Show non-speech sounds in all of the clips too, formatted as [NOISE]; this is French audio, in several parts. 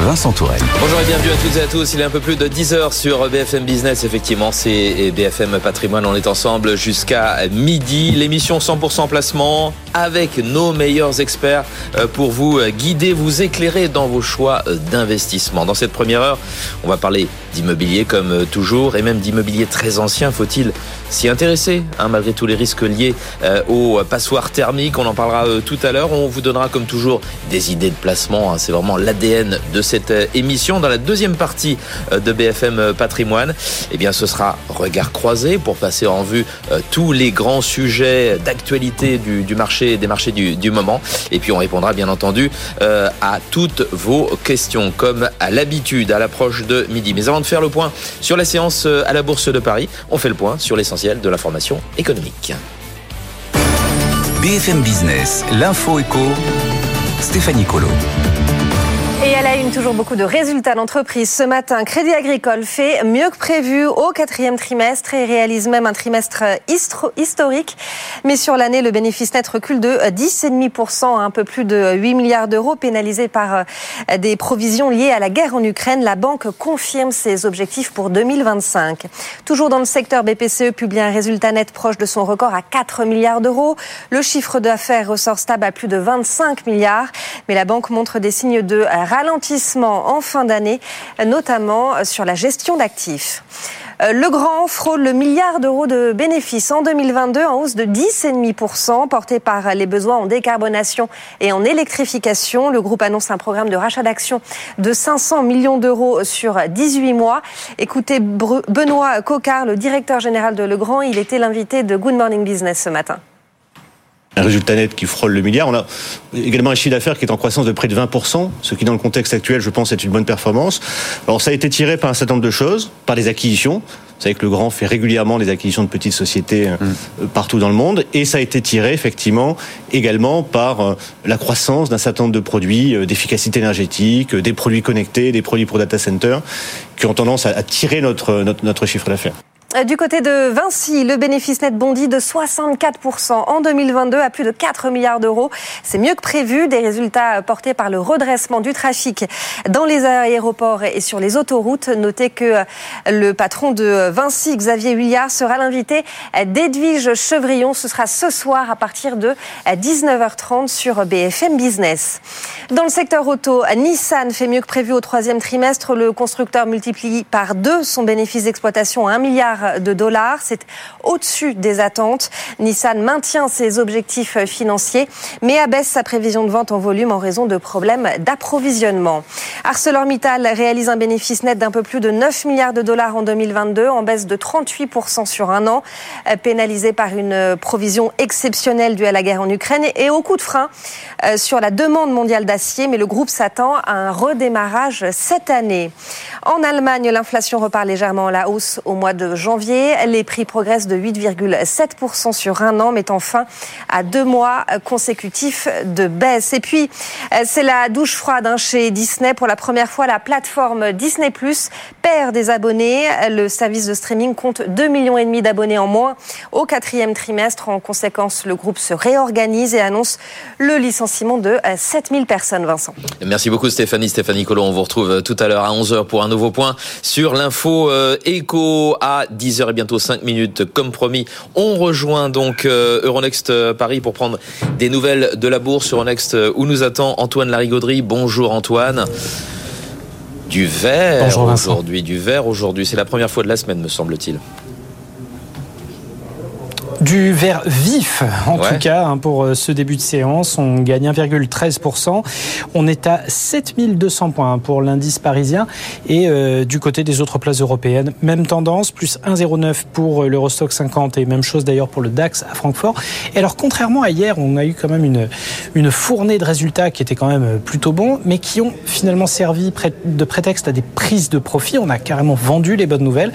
Vincent Tourelle. Bonjour et bienvenue à toutes et à tous. Il est un peu plus de 10 heures sur BFM Business. Effectivement, c'est BFM Patrimoine. On est ensemble jusqu'à midi. L'émission 100% placement avec nos meilleurs experts euh, pour vous guider, vous éclairer dans vos choix d'investissement. Dans cette première heure, on va parler d'immobilier comme toujours et même d'immobilier très ancien. Faut-il s'y intéresser hein, malgré tous les risques liés euh, aux passoires thermiques On en parlera euh, tout à l'heure. On vous donnera comme toujours des idées de placement. Hein. C'est vraiment l'ADN de cette euh, émission. Dans la deuxième partie euh, de BFM euh, Patrimoine, eh bien, ce sera regard croisé pour passer en vue tous les grands sujets d'actualité du, marché, des marchés du, moment. Et puis, on répondra bien entendu à toutes vos questions, comme à l'habitude à l'approche de midi. Mais avant de faire le point sur la séance à la Bourse de Paris, on fait le point sur l'essentiel de l'information économique. BFM Business, l'info éco, Stéphanie Colo. Une, toujours beaucoup de résultats d'entreprise. Ce matin, Crédit Agricole fait mieux que prévu au quatrième trimestre et réalise même un trimestre historique. Mais sur l'année, le bénéfice net recule de 10,5% à un peu plus de 8 milliards d'euros, pénalisé par euh, des provisions liées à la guerre en Ukraine. La banque confirme ses objectifs pour 2025. Toujours dans le secteur, BPCE publie un résultat net proche de son record à 4 milliards d'euros. Le chiffre d'affaires ressort stable à plus de 25 milliards. Mais la banque montre des signes de ralentissement en fin d'année, notamment sur la gestion d'actifs. Euh, le Grand frôle le milliard d'euros de bénéfices en 2022 en hausse de 10,5%, porté par les besoins en décarbonation et en électrification. Le groupe annonce un programme de rachat d'actions de 500 millions d'euros sur 18 mois. Écoutez Benoît Cocard, le directeur général de Legrand, il était l'invité de Good Morning Business ce matin un résultat net qui frôle le milliard. On a également un chiffre d'affaires qui est en croissance de près de 20%, ce qui dans le contexte actuel, je pense, est une bonne performance. Alors ça a été tiré par un certain nombre de choses, par des acquisitions. Vous savez que le Grand fait régulièrement des acquisitions de petites sociétés euh, mm. partout dans le monde, et ça a été tiré effectivement également par euh, la croissance d'un certain nombre de produits euh, d'efficacité énergétique, des produits connectés, des produits pour data center, qui ont tendance à tirer notre, notre, notre chiffre d'affaires. Euh, du côté de Vinci, le bénéfice net bondit de 64% en 2022 à plus de 4 milliards d'euros. C'est mieux que prévu, des résultats portés par le redressement du trafic dans les aéroports et sur les autoroutes. Notez que euh, le patron de Vinci, Xavier Huillard, sera l'invité d'Edwige Chevrillon. Ce sera ce soir à partir de 19h30 sur BFM Business. Dans le secteur auto, Nissan fait mieux que prévu au troisième trimestre. Le constructeur multiplie par deux son bénéfice d'exploitation à 1 milliard de dollars. C'est au-dessus des attentes. Nissan maintient ses objectifs financiers, mais abaisse sa prévision de vente en volume en raison de problèmes d'approvisionnement. ArcelorMittal réalise un bénéfice net d'un peu plus de 9 milliards de dollars en 2022, en baisse de 38% sur un an, pénalisé par une provision exceptionnelle due à la guerre en Ukraine et au coup de frein euh, sur la demande mondiale d'acier, mais le groupe s'attend à un redémarrage cette année. En Allemagne, l'inflation repart légèrement à la hausse au mois de janvier les prix progressent de 8,7% sur un an, mettant fin à deux mois consécutifs de baisse. Et puis, euh, c'est la douche froide hein, chez Disney. Pour la première fois, la plateforme Disney Plus perd des abonnés. Le service de streaming compte 2,5 millions et demi d'abonnés en moins au quatrième trimestre. En conséquence, le groupe se réorganise et annonce le licenciement de 7000 euh, personnes, Vincent. Merci beaucoup Stéphanie. Stéphanie Collot, on vous retrouve euh, tout à l'heure à 11h pour un nouveau point sur l'info éco à 10h et bientôt 5 minutes. Comme promis, on rejoint donc euh, Euronext euh, Paris pour prendre des nouvelles de la bourse. Euronext euh, où nous attend Antoine Larigauderie. Bonjour Antoine. Du vert aujourd'hui, du vert aujourd'hui. C'est la première fois de la semaine, me semble-t-il du vert vif, en tout cas, hein, pour euh, ce début de séance. On gagne 1,13%. On est à 7200 points pour l'indice parisien. Et euh, du côté des autres places européennes, même tendance, plus 1,09 pour l'Eurostock 50 et même chose d'ailleurs pour le DAX à Francfort. Et alors, contrairement à hier, on a eu quand même une, une fournée de résultats qui étaient quand même plutôt bons, mais qui ont finalement servi de prétexte à des prises de profit. On a carrément vendu les bonnes nouvelles.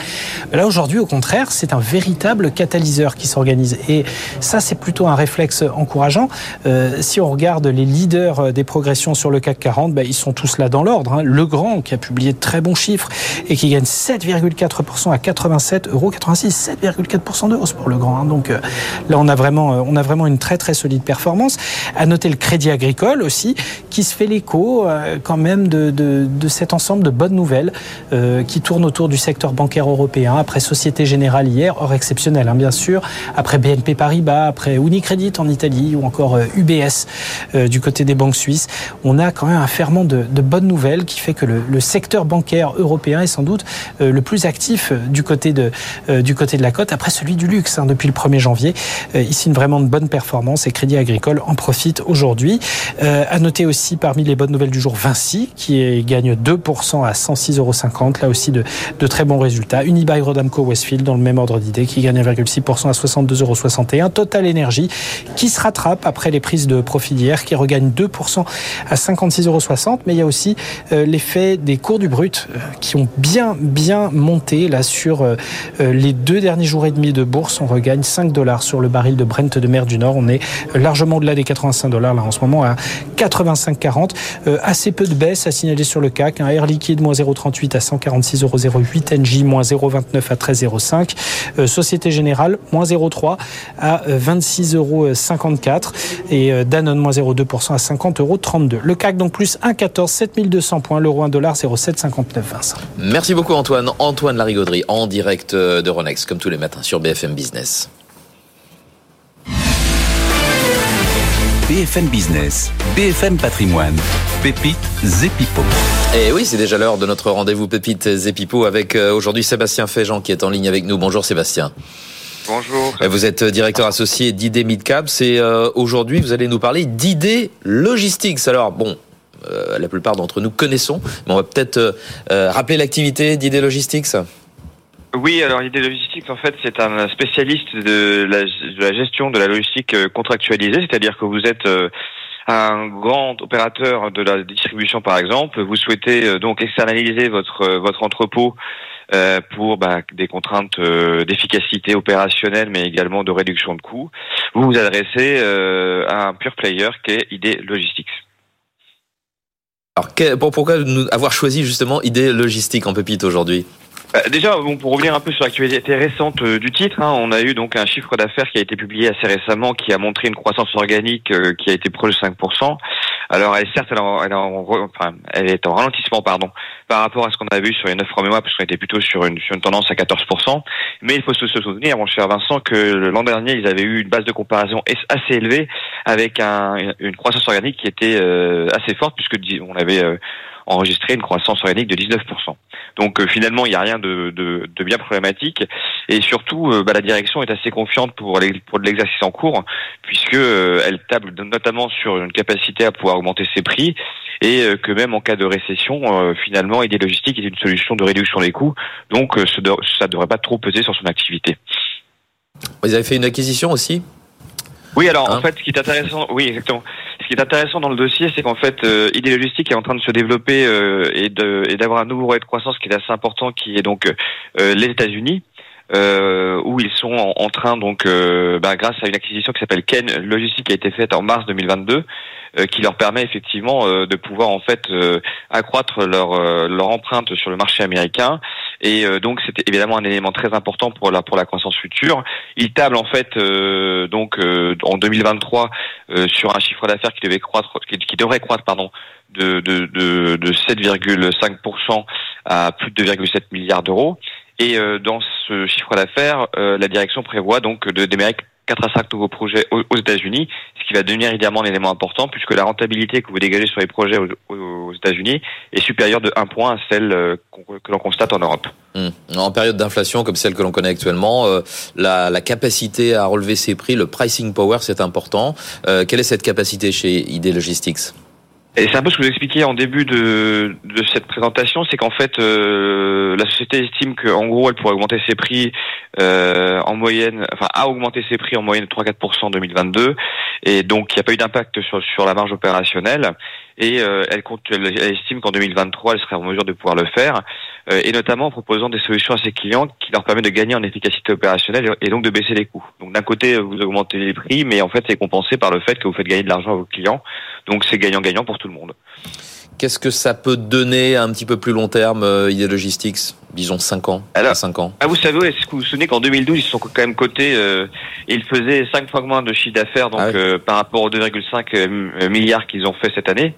Là, aujourd'hui, au contraire, c'est un véritable catalyseur qui s'organise Et ça, c'est plutôt un réflexe encourageant. Euh, si on regarde les leaders des progressions sur le CAC 40, bah, ils sont tous là dans l'ordre. Hein. Le Grand, qui a publié de très bons chiffres et qui gagne 7,4% à 87 euros 86, 7,4% de hausse pour le Grand. Hein. Donc euh, là, on a vraiment, on a vraiment une très très solide performance. À noter le Crédit Agricole aussi, qui se fait l'écho quand même de, cet ensemble de bonnes nouvelles qui tournent autour du secteur bancaire européen, après Société Générale hier, hors exceptionnel hein, bien sûr, après BNP Paribas, après Unicredit en Italie ou encore euh, UBS euh, du côté des banques suisses. On a quand même un ferment de, de bonnes nouvelles qui fait que le, le, secteur bancaire européen est sans doute euh, le plus actif euh, du côté de, euh, du côté de la cote, après celui du luxe hein, depuis le 1er janvier. Euh, ici, une vraiment de bonne performance et Crédit Agricole en profite aujourd'hui. à noter aussi parmi les bonnes nouvelles du jour, Vinci qui gagne 2% à 106,50. Là aussi, de, de très bons résultats. Unibail Rodamco Westfield dans le même ordre d'idée qui gagne 1,6% à 62 52,61€. Total Energy qui se rattrape après les prises de profit d'hier, qui regagne 2% à 56,60€. Mais il y a aussi euh, l'effet des cours du brut euh, qui ont bien, bien monté là sur euh, les deux derniers jours et demi de bourse. On regagne 5 dollars sur le baril de Brent de mer du Nord. On est largement au-delà des 85 dollars là en ce moment à 85,40. Assez peu de baisse à signaler sur le CAC. Un hein. Air Liquide moins 0,38 à 146,08 NJ moins 0,29 à 13,05. Société Générale moins 0,3 à 26,54 euh, euros. Et euh, Danone, moins 0,2% à 50,32 euros. Le CAC, donc plus 1,14, 7200 points. L'euro 1 dollar, 0,759 Vincent. Merci beaucoup Antoine. Antoine Larigauderie en direct de Ronex, comme tous les matins sur BFM Business. BFM Business, BFM Patrimoine, Pépite Zepipo. Et oui, c'est déjà l'heure de notre rendez-vous Pépite Zepipo avec euh, aujourd'hui Sébastien Féjean qui est en ligne avec nous. Bonjour Sébastien. Bonjour. Euh, vous êtes directeur associé d'ID Midcap. C'est euh, aujourd'hui, vous allez nous parler d'ID Logistics. Alors bon, la plupart d'entre nous connaissons, mais on va peut-être rappeler l'activité d'ID Logistics. Oui, alors l'idée logistique, en fait, c'est un spécialiste de la, gestion de la logistique euh, contractualisée, c'est-à-dire que vous êtes euh, un grand opérateur de la distribution, par exemple, vous souhaitez euh, donc externaliser votre votre entrepôt pour bah, des contraintes d'efficacité opérationnelle, mais également de réduction de coûts. Vous vous adressez à un pure player qui est ID Logistics. Alors, pourquoi avoir choisi justement ID Logistique en pépite aujourd'hui? Déjà, bon, pour revenir un peu sur l'actualité récente euh, du titre, hein, on a eu donc un chiffre d'affaires qui a été publié assez récemment, qui a montré une croissance organique euh, qui a été proche de 5%. Alors, elle, certes, elle, elle, enfin, elle, est en ralentissement, pardon, par rapport à ce qu'on a vu sur les 9 premiers mois, parce qu'on était plutôt sur une, sur une tendance à 14%. Mais il faut se, souvenir, mon cher Vincent, que l'an dernier, ils avaient eu une base de comparaison assez élevée, avec un, une croissance organique qui était euh, assez forte, puisque on avait enregistré une croissance organique de 19%. Donc euh, finalement, il n'y a rien de, de, de, bien problématique. Et surtout, euh, bah, la direction est assez confiante pour, pour l'exercice en cours, puisque euh, elle table notamment sur une capacité à pouvoir augmenter ses prix et que même en cas de récession, finalement, Idée Logistique est une solution de réduction des coûts. Donc ça ne devrait pas trop peser sur son activité. Vous avez fait une acquisition aussi? Oui, alors en hein? fait, ce qui est intéressant, oui, exactement. Ce qui est intéressant dans le dossier, c'est qu'en fait, euh, Idée Logistique est en train de se développer euh, et d'avoir un nouveau rôle de croissance qui est assez important, qui est donc euh, les États-Unis. Euh, où ils sont en, train donc bah, grâce à une acquisition qui s'appelle Ken Logistique qui a été faite en mars 2022 euh, qui leur permet effectivement de pouvoir en fait accroître leur empreinte sur le marché américain et donc c'était évidemment un élément très important pour la pour la croissance future. Ils tablent en fait donc en 2023 sur un chiffre d'affaires qui devait croître qui, devrait croître pardon de de de, de 7,5% à plus de 2,7 milliards d'euros et euh, dans ce chiffre d'affaires, euh, la direction prévoit donc de 4 à 5 nouveaux projets aux États-Unis, ce qui va devenir évidemment un élément important puisque la rentabilité que vous dégagez sur les projets aux États-Unis est supérieure de 1 point à celle euh, que l'on constate en Europe. Hum. En période d'inflation comme celle que l'on connaît actuellement, la, la, capacité à relever ses prix, le pricing power, c'est important. quelle est cette capacité chez ID Logistics? Et c'est un peu ce que vous expliquiez en début de, de cette présentation, c'est qu'en fait, euh, la société estime qu'en gros, elle pourrait augmenter ses prix euh, en moyenne, enfin, a augmenté ses prix en moyenne de 3-4% en 2022, et donc il n'y a pas eu d'impact sur, sur la marge opérationnelle, et euh, elle, compte, elle estime qu'en 2023, elle serait en mesure de pouvoir le faire. Et notamment en proposant des solutions à ses clients qui leur permettent de gagner en efficacité opérationnelle et donc de baisser les coûts. Donc d'un côté, vous augmentez les prix, mais en fait, c'est compensé par le fait que vous faites gagner de l'argent à vos clients. Donc c'est gagnant-gagnant pour tout le monde. Qu'est-ce que ça peut donner à un petit peu plus long terme, euh, Idée Logistics Disons 5 ans. Alors, 5 ans? Ah, vous savez, est-ce que vous vous souvenez qu'en 2012, ils sont quand même cotés, euh, ils faisaient 5 fois moins de chiffre d'affaires donc ah euh, par rapport aux 2,5 euh, milliards qu'ils ont fait cette année.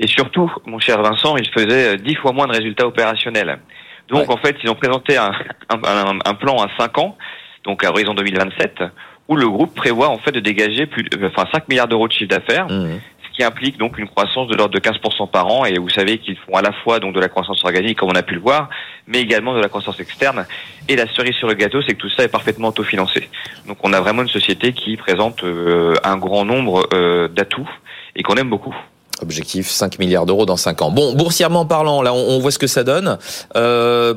Et surtout, mon cher Vincent, ils faisaient 10 fois moins de résultats opérationnels. Donc en fait, ils ont présenté un, un, un, plan à 5 ans, donc à horizon 2027, où le groupe prévoit en fait de dégager plus, enfin 5 milliards d'euros de chiffre d'affaires, mmh qui implique donc une croissance de l'ordre de 15% par an. Et vous savez qu'ils font à la fois donc de la croissance organique, comme on a pu le voir, mais également de la croissance externe. Et la cerise sur le gâteau, c'est que tout ça est parfaitement autofinancé. Donc on a vraiment une société qui présente euh, un grand nombre euh, d'atouts et qu'on aime beaucoup. Objectif 5 milliards d'euros dans 5 ans. Bon, boursièrement parlant, là, on, voit ce que ça donne. Euh,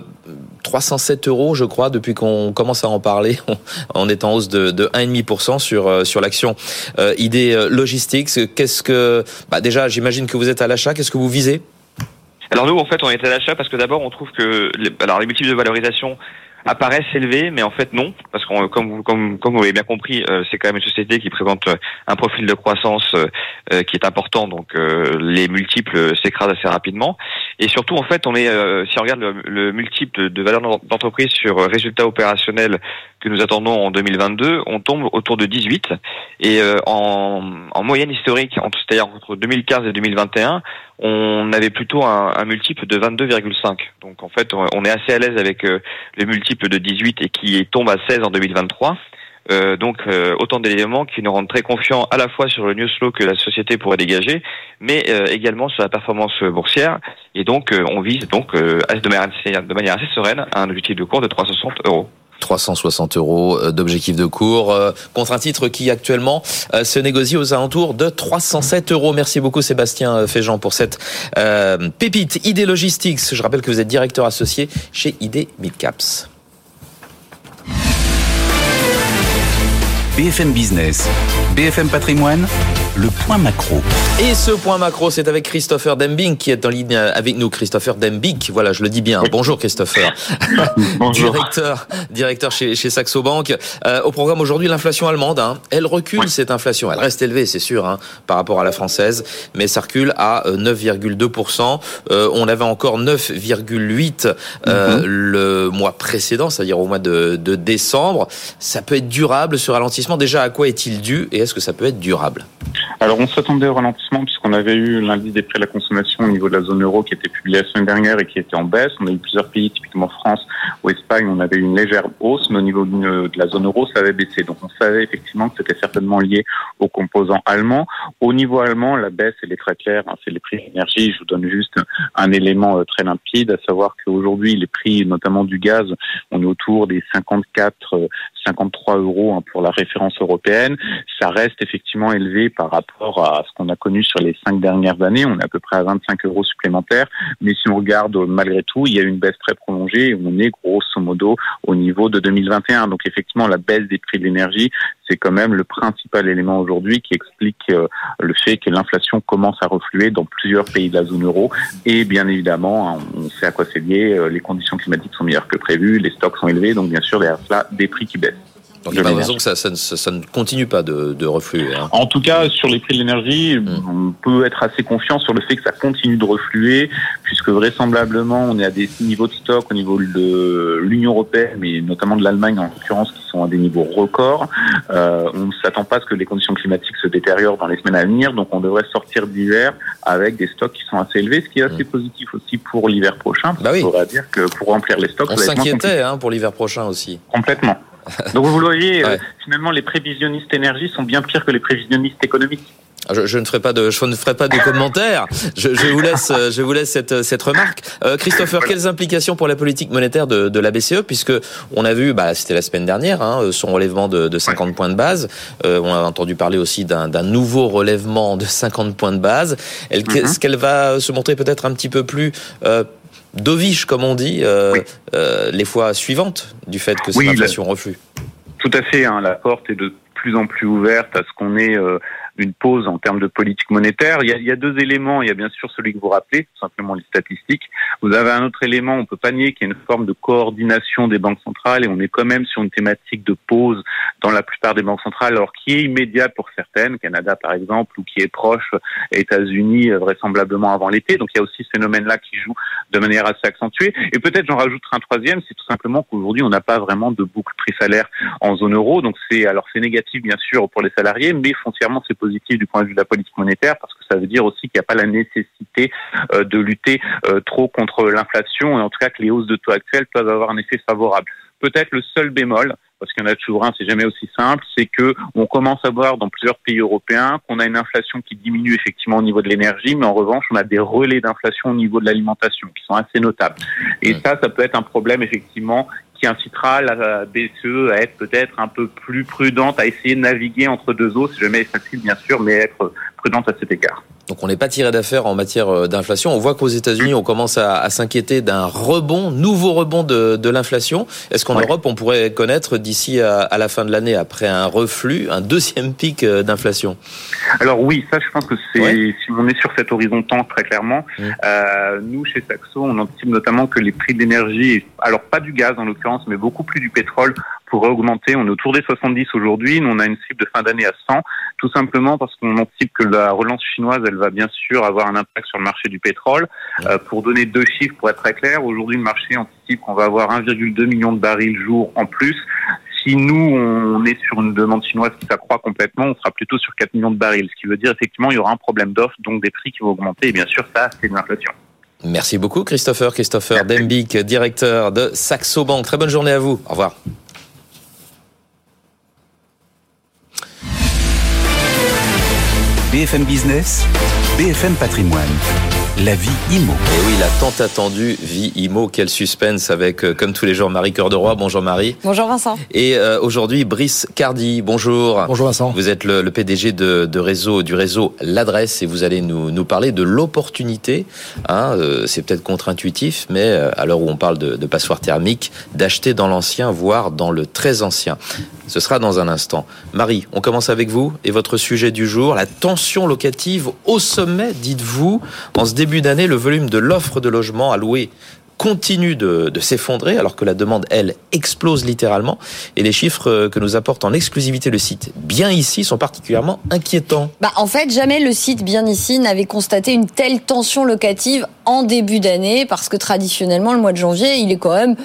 307 euros, je crois, depuis qu'on commence à en parler. [LAUGHS] On est en hausse de, de 1,5% sur euh, sur l'action euh, ID euh. Qu'est-ce que, bah déjà, j'imagine que vous êtes à l'achat. Qu'est-ce que vous visez? Alors nous, en fait, on est à l'achat parce que d'abord, on trouve que alors les multiples de valorisation apparaissent élevés, mais en fait non, parce que comme vous, comme, comme vous l'avez bien compris, euh, c'est quand même une société qui présente euh, un profil de croissance euh, qui est important, donc les multiples s'écrasent assez rapidement. Et surtout, en fait, on est, si on regarde le, multiple de, valeur d'entreprise sur résultats opérationnels que nous attendons en 2022, on tombe autour de 18. Et en, en moyenne historique, c'est-à-dire entre 2015 et 2021, on avait plutôt un, un multiple de 22,5. Donc en fait, on est assez à l'aise avec euh, le multiple de 18 et qui tombe à 16 en 2023. Euh, donc euh, autant d'éléments qui nous rendent très confiants à la fois sur le news flow que la société pourrait dégager, mais euh, également sur la performance boursière. Et donc on vise donc de manière, de manière assez sereine un objectif de cours de 360 euros. 360 euros euh, d'objectif de cours euh, contre un titre qui actuellement euh, se négocie aux alentours de 307 euros. Merci beaucoup Sébastien Féjean pour cette pépite ID Logistics. Je rappelle que vous êtes directeur associé chez ID Midcaps. BFM Business, BFM Patrimoine, le point macro. Et ce point macro, c'est avec Christopher Dembing qui est en ligne avec nous. Christopher Dembing, voilà, je le dis bien. Bonjour Christopher. [LAUGHS] Bonjour. directeur, directeur chez, chez Saxo Bank. Euh, au programme aujourd'hui, l'inflation allemande. Hein. Elle recule cette inflation. Elle reste élevée, c'est sûr, hein, par rapport à la française, mais ça recule à 9,2%. Euh, euh, on avait encore 9,8 euh, mhm. le mois précédent, c'est-à-dire au mois de, de décembre. Ça peut être durable ce ralentissement. Déjà, à quoi est-il dû et est-ce que ça peut être durable? Alors on s'attendait au ralentissement puisqu'on avait eu l'indice des prix de la consommation au niveau de la zone euro qui était publié la semaine dernière et qui était en baisse. On a eu plusieurs pays, typiquement France ou Espagne, on avait eu une légère hausse, mais au niveau de la zone euro, ça avait baissé. Donc on savait effectivement que c'était certainement lié aux composants allemands. Au niveau allemand, la baisse, elle est très claire, hein, c'est les prix de l'énergie. Je vous donne juste un élément euh, très limpide, à savoir qu'aujourd'hui, les prix, notamment du gaz, on est autour des 54, 53 euh, euros hein, pour la référence européenne. Ça reste effectivement élevé par rapport à ce qu'on a connu sur les cinq dernières années. On est à peu près à 25 euros supplémentaires. Mais si on regarde malgré tout, il y a une baisse très prolongée on est grosso modo au niveau de 2021. Donc effectivement, la baisse des prix de l'énergie, c'est quand même le principal élément aujourd'hui qui explique euh, le fait que l'inflation commence à refluer dans plusieurs pays de la zone euro. Et bien évidemment, hein, on sait à quoi c'est lié, euh, les conditions climatiques sont meilleures que prévues, les stocks sont élevés, donc bien sûr derrière cela, des prix qui baissent. Donc il n'y a pas raison que ça, ça, ça, ne continue pas de, de refluer. Hein. En tout cas, sur les prix de l'énergie, hmm. on peut être assez confiant sur le fait que ça continue de refluer, puisque vraisemblablement, on est à des niveaux de stock au niveau de l'Union européenne, mais notamment de l'Allemagne en l'occurrence, qui sont à des niveaux records. Euh, on ne s'attend pas à ce que les conditions climatiques se détériorent dans les semaines à venir, donc on devrait sortir d'hiver avec des stocks qui sont assez élevés, ce qui est assez hmm. positif aussi pour l'hiver prochain. Bah oui. On pourrait dire que pour remplir les stocks, on s'inquiétait hein, pour l'hiver prochain aussi. Complètement. [LAUGHS] Donc vous le voyez, euh, finalement, les prévisionnistes énergie sont bien pires que les prévisionnistes économiques. Ah, je, je, ne ferai pas de, je ne ferai pas de commentaires. Je, je, vous laisse, je vous laisse cette, cette remarque. Euh, Christopher, quelles implications pour la politique monétaire de, de la BCE, puisque on a vu, bah, c'était la semaine dernière, hein, son relèvement de, de 50 points de base. Euh, on a entendu parler aussi d'un nouveau relèvement de 50 points de base. Est-ce mm-hmm. qu'elle va se montrer peut-être un petit peu plus euh, dovish, comme on dit, euh, euh, les fois suivantes du fait que cette inflation reflue. Tout à fait. Hein, la porte est de plus en plus ouverte à ce qu'on ait euh, une pause en termes de politique monétaire. Il y, a, il y a deux éléments. Il y a bien sûr celui que vous rappelez, tout simplement les statistiques. Vous avez un autre élément, on peut pas nier qu'il y a une forme de coordination des banques centrales et on est quand même sur une thématique de pause dans la plupart des banques centrales, alors qui est immédiate pour certaines, Canada par exemple, ou qui est proche États-Unis vraisemblablement avant l'été. Donc il y a aussi ce phénomène-là qui joue de manière assez accentuée. Et peut-être j'en rajouterai un troisième, c'est tout simplement qu'aujourd'hui on n'a pas vraiment de boucle prix-salaire en zone euro. Donc c'est alors c'est négatif bien sûr pour les salariés, mais foncièrement c'est positif du point de vue de la politique monétaire parce que ça veut dire aussi qu'il n'y a pas la nécessité euh, de lutter euh, trop contre l'inflation et en tout cas que les hausses de taux actuelles peuvent avoir un effet favorable. Peut-être le seul bémol, parce qu'il y en a toujours un, c'est jamais aussi simple, c'est que on commence à voir dans plusieurs pays européens qu'on a une inflation qui diminue effectivement au niveau de l'énergie, mais en revanche, on a des relais d'inflation au niveau de l'alimentation qui sont assez notables. Et ça, ça peut être un problème effectivement qui incitera la BCE à être peut-être un peu plus prudente, à essayer de naviguer entre deux eaux, c'est jamais facile bien sûr, mais être prudente à cet égard. Donc on n'est pas tiré d'affaire en matière euh, d'inflation. On voit qu'aux États-Unis, on commence à, s'inquiéter d'un rebond, nouveau rebond de, l'inflation. Est-ce qu'en Europe, on pourrait connaître d'ici à, la fin de l'année, après un reflux, un deuxième [LAUGHS] pic euh, d'inflation? Alors oui, ça je pense que c'est, si on est sur cet horizon temps très clairement, mmh. euh, nous chez Saxo, on anticipe notamment que les prix de l'énergie, alors pas du gaz en l'occurrence, mais beaucoup plus du pétrole, pourrait augmenter. On est autour des 70 aujourd'hui. Nous, on a une cible de fin d'année à 100, tout simplement parce qu'on anticipe que la relance chinoise, elle va bien sûr avoir un impact sur le marché du pétrole. Euh, pour donner deux chiffres, pour être très clair, aujourd'hui, le marché anticipe qu'on va avoir 1,2 million de barils jour en plus. Si nous, on est sur une demande chinoise qui s'accroît complètement, on sera plutôt sur 4 millions de barils, ce qui veut dire effectivement il y aura un problème d'offre, donc des prix qui vont augmenter. Et bien sûr, ça, c'est de l'inflation. Merci beaucoup, Christopher. Christopher Dembic, directeur de Saxo Bank. Très bonne journée à vous. Au revoir. BFM Business, BFM Patrimoine la vie IMO. Et oui, la tant attendue vie IMO, quel suspense avec, euh, comme tous les jours, Marie Cœur de Roi. Bonjour Marie. Bonjour Vincent. Et euh, aujourd'hui, Brice Cardi, bonjour. Bonjour Vincent. Vous êtes le, PDG de, réseau, du réseau L'Adresse et vous allez nous, nous parler de l'opportunité, hein, euh, c'est peut-être contre-intuitif, mais à l'heure où on parle de, de passoire thermique, d'acheter dans l'ancien, voire dans le très ancien. Ce sera dans un instant. Marie, on commence avec vous et votre sujet du jour, la tension locative au sommet, dites-vous, en ce début d'année, le volume de l'offre de logement à louer continue de, s'effondrer alors que la demande, elle, explose littéralement. Et les chiffres que nous apporte en exclusivité le site Bien Ici sont particulièrement inquiétants. Bah, en fait, jamais le site Bien Ici n'avait constaté une telle tension locative en début d'année parce que traditionnellement, le mois de janvier, il est quand même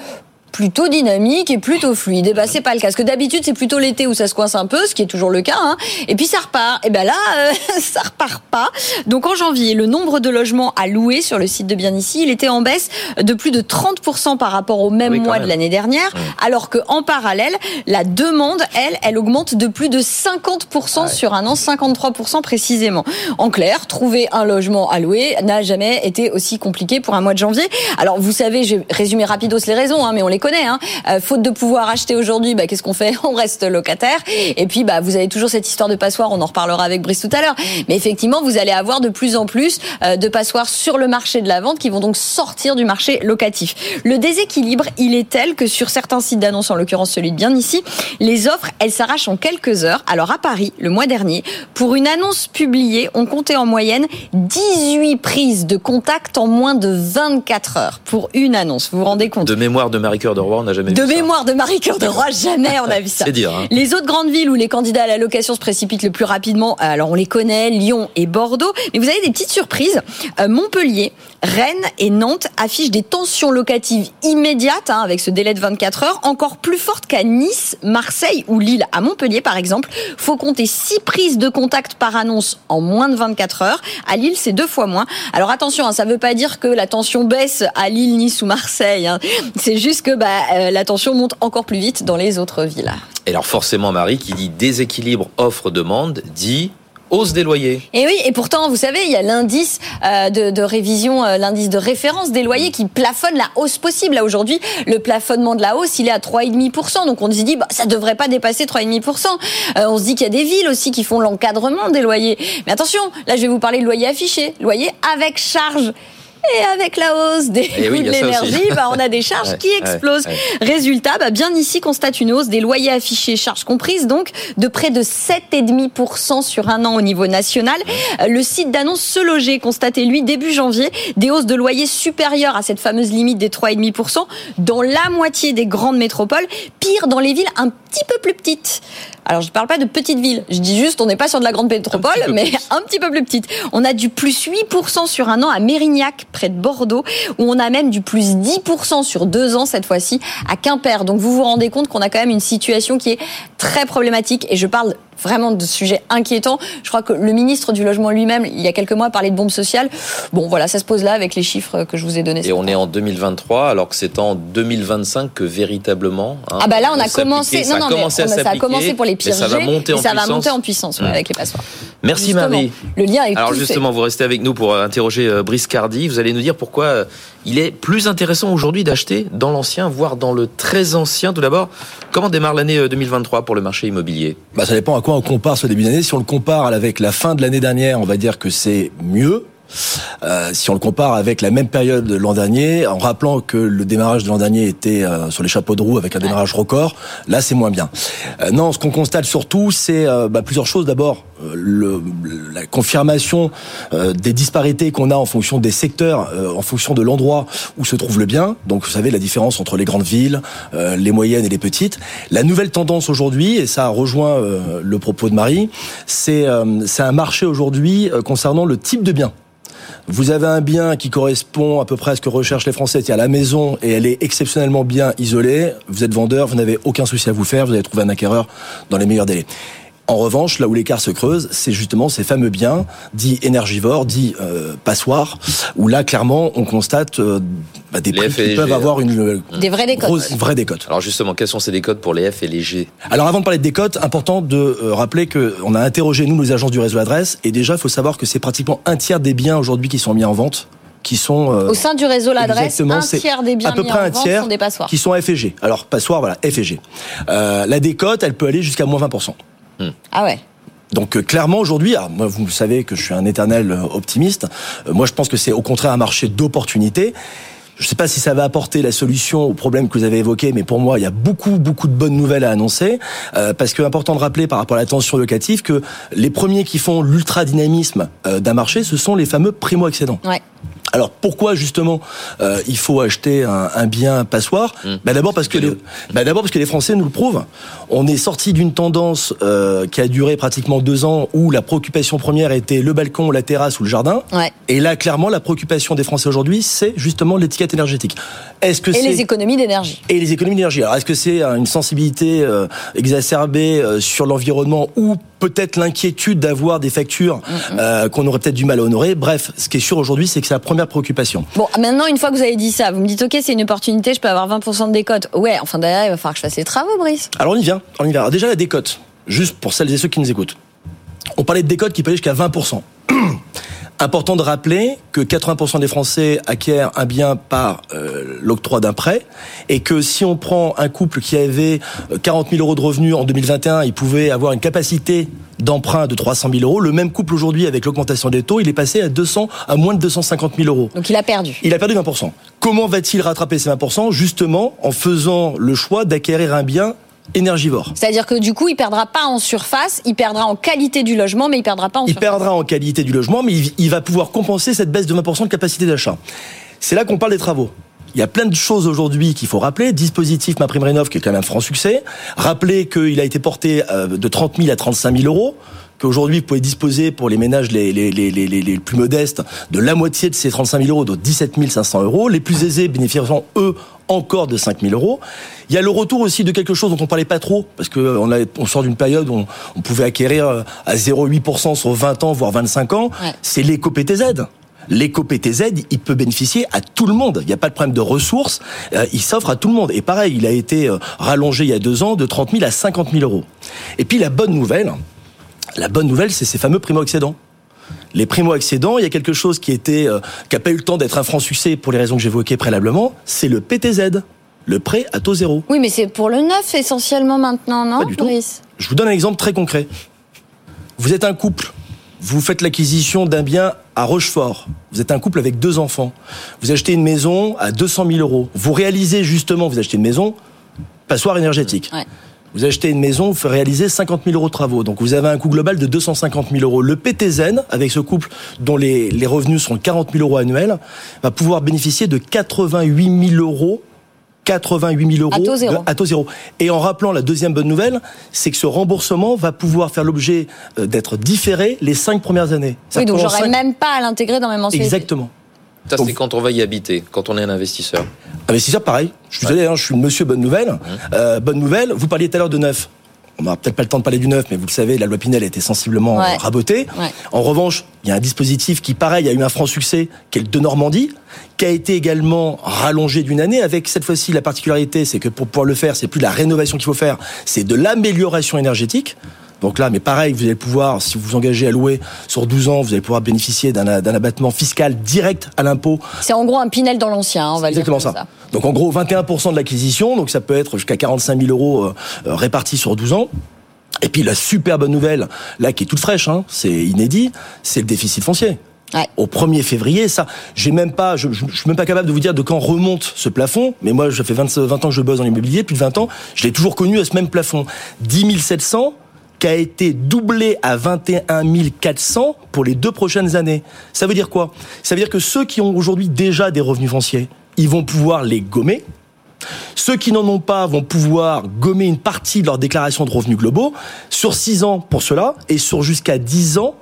plutôt dynamique et plutôt fluide. Et bah c'est pas le cas. Parce que d'habitude c'est plutôt l'été où ça se coince un peu, ce qui est toujours le cas. Hein. Et puis ça repart. Et ben là euh, [LAUGHS] ça repart pas. Donc en janvier, le nombre de logements à louer sur le site de Bien ici, il était en baisse de plus de 30% par rapport au même mois de l'année dernière, alors que en parallèle, la demande, elle, elle augmente de plus de 50% sur un an, 53% précisément. En clair, trouver un logement à louer n'a jamais été aussi compliqué pour un mois de janvier. Alors vous savez, je vais résumer rapidos les raisons, hein, mais on les connaît. Hein. Euh, faute de pouvoir acheter aujourd'hui, bah, qu'est-ce qu'on fait? [LAUGHS] On reste locataire. Et puis, bah, vous avez toujours cette histoire de passoire. On en reparlera avec Brice tout à l'heure. Mais effectivement, vous allez avoir de plus en plus euh, de passoires sur le marché de la vente qui vont donc sortir du marché locatif. Le déséquilibre, il est tel que sur certains sites d'annonce, en l'occurrence celui de bien ici, les offres, elles s'arrachent en quelques heures. Alors à Paris, le mois dernier, pour une annonce publiée, on comptait en moyenne 18 prises de contact en moins de 24 heures pour une annonce. Vous vous rendez compte? De mémoire de Marie de Roi, on n'a jamais de vu ça. De mémoire de Marie Cœur de Roi, [LAUGHS] jamais on a vu ça. C'est dire. Hein. Les autres grandes villes où les candidats à la location se précipitent le plus rapidement, alors on les connaît, Lyon et Bordeaux. Mais vous avez des petites surprises. Euh, Montpellier, Rennes et Nantes affichent des tensions locatives immédiates, hein, avec ce délai de 24 heures, encore plus fortes qu'à Nice, Marseille ou Lille. À Montpellier, par exemple, faut compter 6 prises de contact par annonce en moins de 24 heures. À Lille, c'est deux fois moins. Alors attention, hein, ça ne veut pas dire que la tension baisse à Lille, Nice ou Marseille. C'est juste que bah, euh, la tension monte encore plus vite dans les autres villes. Et alors forcément, Marie, qui dit déséquilibre offre-demande, dit hausse des loyers. Et oui, et pourtant, vous savez, il y a l'indice euh, de, révision, euh, l'indice de référence des loyers qui plafonne la hausse possible. Là, aujourd'hui, le plafonnement de la hausse, il est à 3,5%. Donc, on se dit, bah, ça devrait pas dépasser 3,5%. Euh, on se dit qu'il y a des villes aussi qui font l'encadrement des loyers. Mais attention, là, je vais vous parler de loyer affiché, loyer avec charge. Et avec la hausse des oui, coûts de l'énergie, bah, on a des charges [LAUGHS] Ouais, qui explosent. ouais. Résultat, bah, bien ici constate une hausse des loyers affichés, charges comprises, donc de près de 7,5% sur un an au niveau national. Le site d'annonce Se Loger constatait, lui, début janvier, des hausses de loyers supérieures à cette fameuse limite des 3,5% dans la moitié des grandes métropoles, pire dans les villes un petit peu plus petites. Alors, je ne parle pas de petites villes, je dis juste, on n'est pas sur de la grande métropole, mais plus. [LAUGHS] un petit peu plus petite. On a du plus 8% sur un an à Mérignac, près de Bordeaux, où on a même du plus 10% sur deux ans cette fois-ci à Quimper. Donc vous vous rendez compte qu'on a quand même une situation qui est très problématique et je parle vraiment de sujets inquiétants. Je crois que le ministre du Logement lui-même, il y a quelques mois, parlait de bombe sociale. Bon, voilà, ça se pose là avec les chiffres que je vous ai donnés. Et on est en 2023, alors que c'est en 2025 que véritablement. hein, Ah bah là on va a commencé. Ça non a non mais commencé à ça a commencé pour les pires ça va monter en ça va puissance. monter en puissance ouais, avec les passoires. Merci Justement, Marie. Le lien est Alors fait. justement, vous restez avec nous pour interroger euh, Brice Cardi. Vous allez nous dire pourquoi euh, il est plus intéressant aujourd'hui d'acheter dans l'ancien, voire dans le très ancien. Tout d'abord, comment démarre l'année euh, 2023 pour le marché immobilier? Bah, ça dépend à quoi on compare ce début d'année. Si on le compare avec la fin de l'année dernière, on va dire que c'est mieux. Euh, si on le compare avec la même période de l'an dernier, en rappelant que le démarrage de l'an dernier était euh, sur les chapeaux de roue avec un démarrage record, là c'est moins bien. Euh, non, ce qu'on constate surtout, c'est euh, bah, plusieurs choses. D'abord, euh, le, la confirmation euh, des disparités qu'on a en fonction des secteurs, euh, en fonction de l'endroit où se trouve le bien. Donc, vous savez la différence entre les grandes villes, euh, les moyennes et les petites. La nouvelle tendance aujourd'hui, et ça rejoint euh, le propos de Marie, c'est euh, c'est un marché aujourd'hui euh, concernant le type de bien. Vous avez un bien qui correspond à peu près à ce que recherchent les Français, c'est à la maison et elle est exceptionnellement bien isolée. Vous êtes vendeur, vous n'avez aucun souci à vous faire, vous allez trouver un acquéreur dans les meilleurs délais. En revanche, là où l'écart se creuse, c'est justement ces fameux biens dits énergivores, dits euh, passoires, où là clairement on constate euh, bah, des Les prix F et qui peuvent G, avoir une euh, Des vrais décotes. grosse, vraie décote. Alors justement, quels sont ces décodes pour les F et les G? Alors avant de parler de décote, important de euh, rappeler que on a interrogé nous les agences du réseau adresse et déjà il faut savoir que c'est pratiquement un tiers des biens aujourd'hui qui sont mis en vente qui sont euh, Au sein du réseau l'adresse, un c'est tiers des biens à peu mis près en un vente tiers sont des passoires. qui sont F et G. Alors passoire voilà F et G. Euh, la décote elle peut aller jusqu'à moins 20%. Ah ouais. Donc euh, clairement aujourd'hui, alors, moi vous savez que je suis un éternel euh, optimiste. Euh, moi je pense que c'est au contraire un marché d'opportunités. Je ne sais pas si ça va apporter la solution au problème que vous avez évoqué, mais pour moi, il y a beaucoup, beaucoup de bonnes nouvelles à annoncer. Euh, parce que important de rappeler par rapport à la tension locative que les premiers qui font l'ultra dynamisme d'un marché, ce sont les fameux primo accédants. Ouais. Alors pourquoi justement euh, il faut acheter un, un bien passoire bah, D'abord parce que les, bah, d'abord parce que les Français nous le prouvent. On est sorti d'une tendance euh, qui a duré pratiquement deux ans où la préoccupation première était le balcon, la terrasse ou le jardin. Ouais. Et là clairement la préoccupation des Français aujourd'hui c'est justement l'étiquette énergétique. Est-ce que Et c'est les économies d'énergie. et les économies d'énergie. Alors, est-ce que c'est euh, une sensibilité euh, exacerbée euh, sur l'environnement ou peut-être l'inquiétude d'avoir des factures euh, qu'on aurait peut-être du mal à honorer Bref, ce qui est sûr aujourd'hui, c'est que c'est la première préoccupation. Bon, maintenant, une fois que vous avez dit ça, vous me dites, OK, c'est une opportunité, je peux avoir 20% de décote. Ouais, enfin, derrière, il va falloir que je fasse les travaux, Brice. Alors, on y vient. On y vient. Alors, déjà, la décote, juste pour celles et ceux qui nous écoutent. On parlait de décote qui peut aller jusqu'à 20%. [CLEARS THROAT] Important de rappeler que 80% des Français acquièrent un bien par euh, l'octroi d'un prêt et que si on prend un couple qui avait euh, 40 000 euros de revenus en 2021, il pouvait avoir une capacité d'emprunt de 300 000 euros. Le même couple aujourd'hui, avec l'augmentation des taux, il est passé à 200, à moins de 250 000 euros. Donc, il a perdu. Il a perdu 20%. Comment va-t-il rattraper ces 20% Justement en faisant le choix d'acquérir un bien énergivore. C'est-à-dire que du coup, il perdra pas en surface, il perdra en qualité du logement, mais il perdra pas en Il surface. perdra en qualité du logement, mais il, va pouvoir compenser cette baisse de 20% de capacité d'achat. C'est là qu'on parle des travaux. Il y a plein de choses aujourd'hui qu'il faut rappeler. Dispositif MaPrimeRénov qui est quand même un franc succès. Rappeler qu'il a été porté euh, de 30 000 à 35 000 euros qu'aujourd'hui vous pouvez disposer pour les ménages les, les, les, les, les plus modestes de la moitié de ces 35 000 euros, de 17 500 euros. Les plus aisés bénéficieront, eux, encore de 5 000 euros. Il y a le retour aussi de quelque chose dont on parlait pas trop, parce que on, a, on sort d'une période où on, on pouvait acquérir euh, à 0,8% sur 20 ans, voire 25 ans. Ouais. C'est l'éco-PTZ. L'éco-PTZ, il peut bénéficier à tout le monde. Il n'y a pas de problème de ressources. Euh, il s'offre à tout le monde. Et pareil, il a été euh, rallongé il y a deux ans de 30 000 à 50 000 euros. Et puis la bonne nouvelle, la bonne nouvelle, c'est ces fameux primo-accédants. Les primo-accédants, il y a quelque chose qui était, euh, qui pas eu le temps d'être un franc succès pour les raisons que j'évoquais préalablement, c'est le PTZ, le prêt à taux zéro. Oui, mais c'est pour le neuf essentiellement maintenant, non, Pas du tout. Je vous donne un exemple très concret. Vous êtes un couple, vous faites l'acquisition d'un bien à Rochefort. Vous êtes un couple avec deux enfants. Vous achetez une maison à 200 000 euros. Vous réalisez justement, vous achetez une maison, passoire énergétique. Vous achetez une maison, vous réalisez 50 000 euros de travaux. Donc vous avez un coût global de 250 000 euros. Le PTZN, avec ce couple dont les, les revenus sont 40 000 euros annuels, va pouvoir bénéficier de 88 000 euros 88 000 euros à taux, zéro. Et en rappelant la deuxième bonne nouvelle, c'est que ce remboursement va pouvoir faire l'objet euh, d'être différé les cinq premières années. oui, donc j'aurais même pas à l'intégrer dans mes mensualités. Exactement. Ça, c'est quand on va y habiter, quand on est un investisseur. Investisseur, pareil. Je suis désolé, hein, je suis monsieur bonne nouvelle. Mmh. Euh, bonne nouvelle, vous parliez tout à l'heure de neuf. On n'aura peut-être pas le temps de parler du neuf, mais vous le savez, la loi Pinel a été sensiblement rabotée. En revanche, il y a un dispositif qui, pareil, a eu un franc succès, qui est le de Normandie, qui a été également rallongé d'une année, avec cette fois-ci la particularité, c'est que pour pouvoir le faire, c'est plus de la rénovation qu'il faut faire, c'est de l'amélioration énergétique. Donc là, mais pareil, vous allez pouvoir, si vous vous engagez à louer sur 12 ans, vous allez pouvoir bénéficier d'un abattement fiscal direct à l'impôt. C'est en gros un Pinel dans l'ancien, hein, on va Exactement dire ça. Donc en gros, 21% de l'acquisition, donc ça peut être jusqu'à 45 000 euros euh, euh, répartis sur 12 ans. Et puis la super bonne nouvelle, là qui est toute fraîche, hein, c'est inédit, c'est le déficit foncier. Ouais. Au 1er février, ça, j'ai même pas, je, je, suis même pas capable de vous dire de quand remonte ce plafond. Mais moi, ça fait 20, 20 ans que je bosse dans l'immobilier, plus de 20 ans, je l'ai toujours connu à ce même plafond. 10 700, qui a été doublé à 21 400 pour les deux prochaines années. Ça veut dire quoi? Ça veut dire que ceux qui ont aujourd'hui déjà des revenus fonciers, ils vont pouvoir les gommer. Ceux qui n'en ont pas vont pouvoir gommer une partie de leur déclaration de revenus globaux sur 6 ans pour cela et sur jusqu'à 10 ans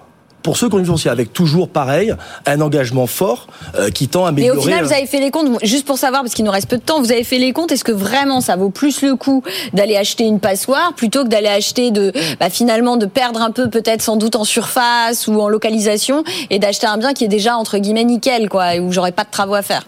pour ceux qui ont une foncière, avec toujours pareil, un engagement fort euh, qui tend à améliorer. Et au final, vous avez fait les comptes, juste pour savoir, parce qu'il nous reste peu de temps, vous avez fait les comptes, est-ce que vraiment ça vaut plus le coup d'aller acheter une passoire plutôt que d'aller acheter de, bah, finalement, de perdre un peu peut-être sans doute en surface ou en localisation et d'acheter un bien qui est déjà entre guillemets nickel, quoi, et où j'aurais pas de travaux à faire?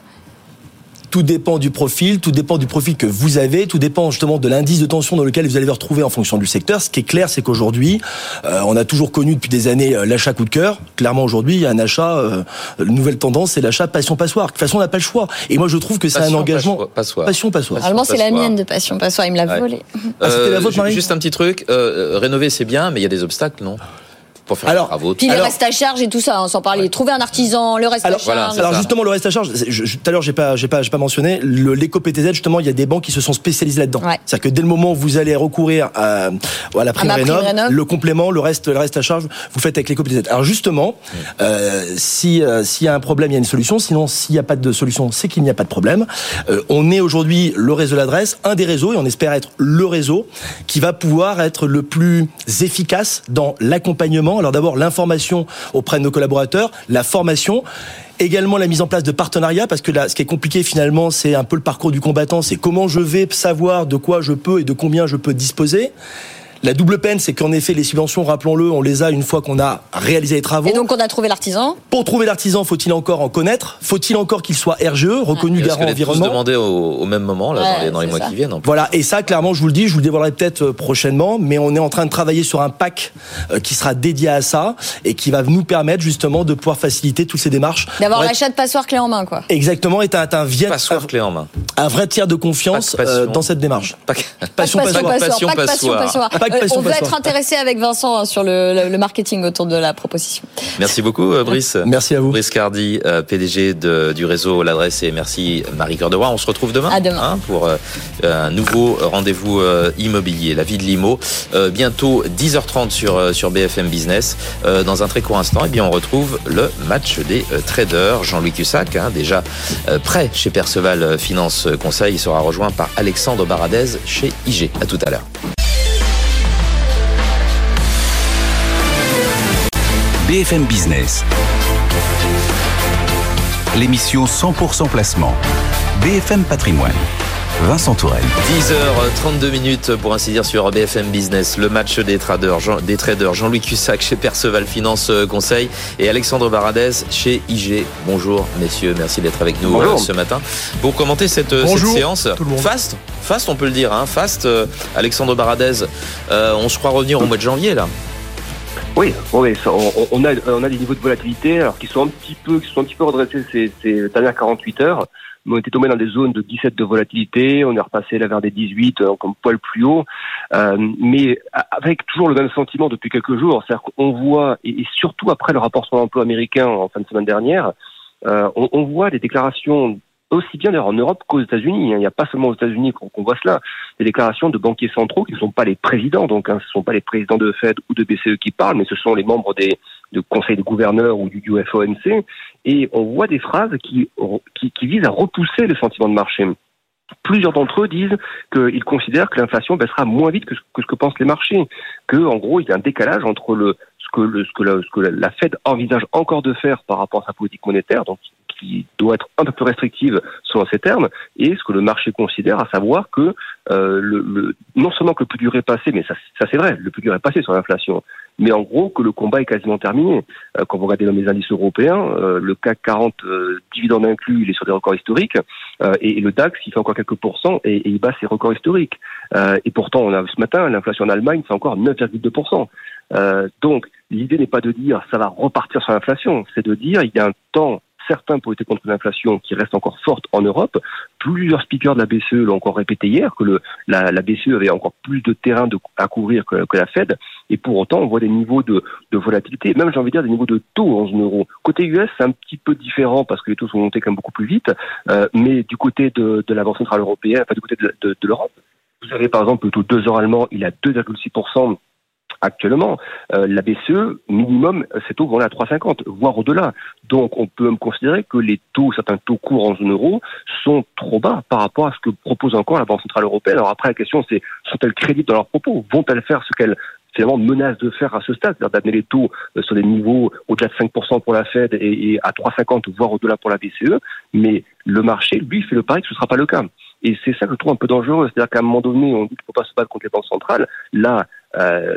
Tout dépend du profil, tout dépend du profil que vous avez, tout dépend justement de l'indice de tension dans lequel vous allez vous retrouver en fonction du secteur. Ce qui est clair, c'est qu'aujourd'hui, euh, on a toujours connu depuis des années euh, l'achat coup de cœur. Clairement, aujourd'hui, il y a un achat, euh, une nouvelle tendance, c'est l'achat passion passoire. De toute façon, on n'a pas le choix. Et moi, je trouve que c'est un engagement passoire. passion passoire. Normalement, c'est la mienne de passion passoire. Il me l'a volé. Ah, c'était la vôtre, Marie Juste un petit truc. rénover, c'est bien, mais il y a des obstacles, non? Pour faire alors, les travaux. Puis le reste à charge et tout ça, on s'en parlait. Trouver un artisan, le reste alors, à charge. Voilà, alors justement, le reste à charge, tout à l'heure, j'ai pas, j'ai pas, j'ai pas mentionné, l'éco-PTZ, justement, il y a des banques qui se sont spécialisées là-dedans. Ouais. C'est-à-dire que dès le moment où vous allez recourir à, à la prime, rénov, le complément, le reste, le reste à charge, vous faites avec l'éco-PTZ. Alors justement, euh, si, euh, s'il y a un problème, il y a une solution. Sinon, s'il n'y a pas de solution, c'est qu'il n'y a pas de problème. Euh, on est aujourd'hui le réseau de l'adresse, un des réseaux, et on espère être le réseau qui va pouvoir être le plus efficace dans l'accompagnement. Alors d'abord, l'information auprès de nos collaborateurs, la formation également la mise en place de partenariats parce que là ce qui est compliqué finalement c'est un peu le parcours du combattant c'est comment je vais savoir de quoi je peux et de combien je peux disposer la double peine, c'est qu'en effet, les subventions, rappelons-le, on les a une fois qu'on a réalisé les travaux. Et donc, on a trouvé l'artisan. Pour trouver l'artisan, faut-il encore en connaître? Faut-il encore qu'il soit RGE, reconnu garant que environnement? Tous demander au, au, même moment, là, ouais, dans les, dans les mois ça. qui viennent. Voilà, et ça, clairement, je vous le dis, je vous le dévoilerai peut-être prochainement, mais on est en train de travailler sur un pack euh, qui sera dédié à ça et qui va nous permettre justement de pouvoir faciliter toutes ces démarches. D'avoir l'achat de passoire clé en main, quoi. Exactement, et t'as un, vient, Passoire clé en main. un vrai tiers de confiance Pack passion. euh, dans cette démarche. Pack- Passion, passion, passion, passoire. Euh, passion, on veut passoire. être intéressé avec Vincent hein, sur le, le- le marketing autour de la proposition. Merci beaucoup, euh, Brice. Merci à vous. Brice Cardi, euh, PDG de- du réseau L'Adresse et merci Marie Cœur de Roi. On se retrouve demain, À demain. hein, pour euh, un nouveau rendez-vous euh, immobilier, la vie de l'IMO. Euh, bientôt 10h30 sur, euh, sur BFM Business. Euh, dans un très court instant, eh bien, on retrouve le match des euh, traders. Jean-Louis Cussac, hein, déjà euh, prêt chez Perceval Finance Conseil, il sera rejoint par Alexandre Baradez chez IG. À tout à l'heure. BFM Business. L'émission 100% placement. BFM Patrimoine. Vincent Tourelle. 10h32 minutes pour ainsi dire sur BFM Business, le match des traders, Jean, des traders Jean-Louis Cussac chez Perceval Finance euh, Conseil et Alexandre Baradez chez IG. Bonjour messieurs, merci d'être avec nous Bonjour. euh, ce matin pour commenter cette, euh, Bonjour, cette séance. tout le monde. Fast, fast on peut le dire, hein, fast. euh, Alexandre Baradez, euh, on se croit revenir au mois de janvier là. Oui, on, on a, on a des niveaux de volatilité alors qui sont un petit peu, qui sont un petit peu redressés ces, ces dernières 48 heures. mais on était tombé dans des zones de 17 de volatilité, on est repassé là vers des 18, euh, comme poil plus haut, euh, mais avec toujours le même sentiment depuis quelques jours, c'est-à-dire qu'on voit, et, surtout après le rapport sur l'emploi américain en fin de semaine dernière, euh, on, on, voit des déclarations aussi bien d'ailleurs en Europe qu'aux États-Unis. Hein. Il n'y a pas seulement aux États-Unis qu'on voit cela. Des déclarations de banquiers centraux qui ne sont pas les présidents, donc hein, ce ne sont pas les présidents de Fed ou de BCE qui parlent, mais ce sont les membres des de conseils de gouverneurs ou du UFOMC. Et on voit des phrases qui, qui, qui visent à repousser le sentiment de marché. Plusieurs d'entre eux disent qu'ils considèrent que l'inflation baissera moins vite que ce, que pensent les marchés, que en gros il y a un décalage entre le ce que, le, ce que, la, ce que la Fed envisage encore de faire par rapport à sa politique monétaire, donc qui doit être un peu plus restrictive selon ces termes, et ce que le marché considère, à savoir que euh, le, non seulement que le plus dur est passé, mais ça, ça c'est vrai, le plus dur est passé sur l'inflation, mais en gros que le combat est quasiment terminé. Euh, quand vous regardez dans les indices européens, euh, le CAC 40 euh, dividende inclus, il est sur des records historiques, et, le DAX, il fait encore quelques pourcents et, et il bat ses records historiques. et pourtant, on a ce matin, l'inflation en Allemagne, c'est encore 9,2%. donc, l'idée n'est pas de dire ça va repartir sur l'inflation, c'est de dire il y a un temps certains pour lutter contre l'inflation qui reste encore forte en Europe. Plusieurs speakers de la BCE l'ont encore répété hier que la, BCE avait encore plus de terrain de, à couvrir que, la Fed. Et pour autant, on voit des niveaux de, de volatilité, même j'ai envie de dire des niveaux de taux en zone euro. Côté US, c'est un petit peu différent parce que les taux sont montés quand même beaucoup plus vite. Euh, mais du côté de, de la Banque centrale européenne, enfin du côté de, de, de l'Europe, vous avez par exemple le taux 2 heures allemand, il a 2,6% actuellement. Euh, la BCE, minimum, ces taux vont à 3,50, voire au-delà. Donc on peut même considérer que les taux, certains taux courts en zone euro, sont trop bas par rapport à ce que propose encore la Banque Centrale Européenne. Alors après, la question c'est, sont-elles crédibles dans leurs propos? Vont-elles faire ce qu'elles finalement menacent de faire à ce stade, c'est-à-dire d'amener les taux euh, sur des niveaux au-delà de 5% pour la Fed et, à 3,50 voire au-delà pour la BCE, mais le marché, lui, fait le pari que ce ne sera pas le cas. Et c'est ça que je trouve un peu dangereux, c'est-à-dire qu'à un moment donné, on dit qu'il ne faut pas se battre contre les banques centrales. Là, euh,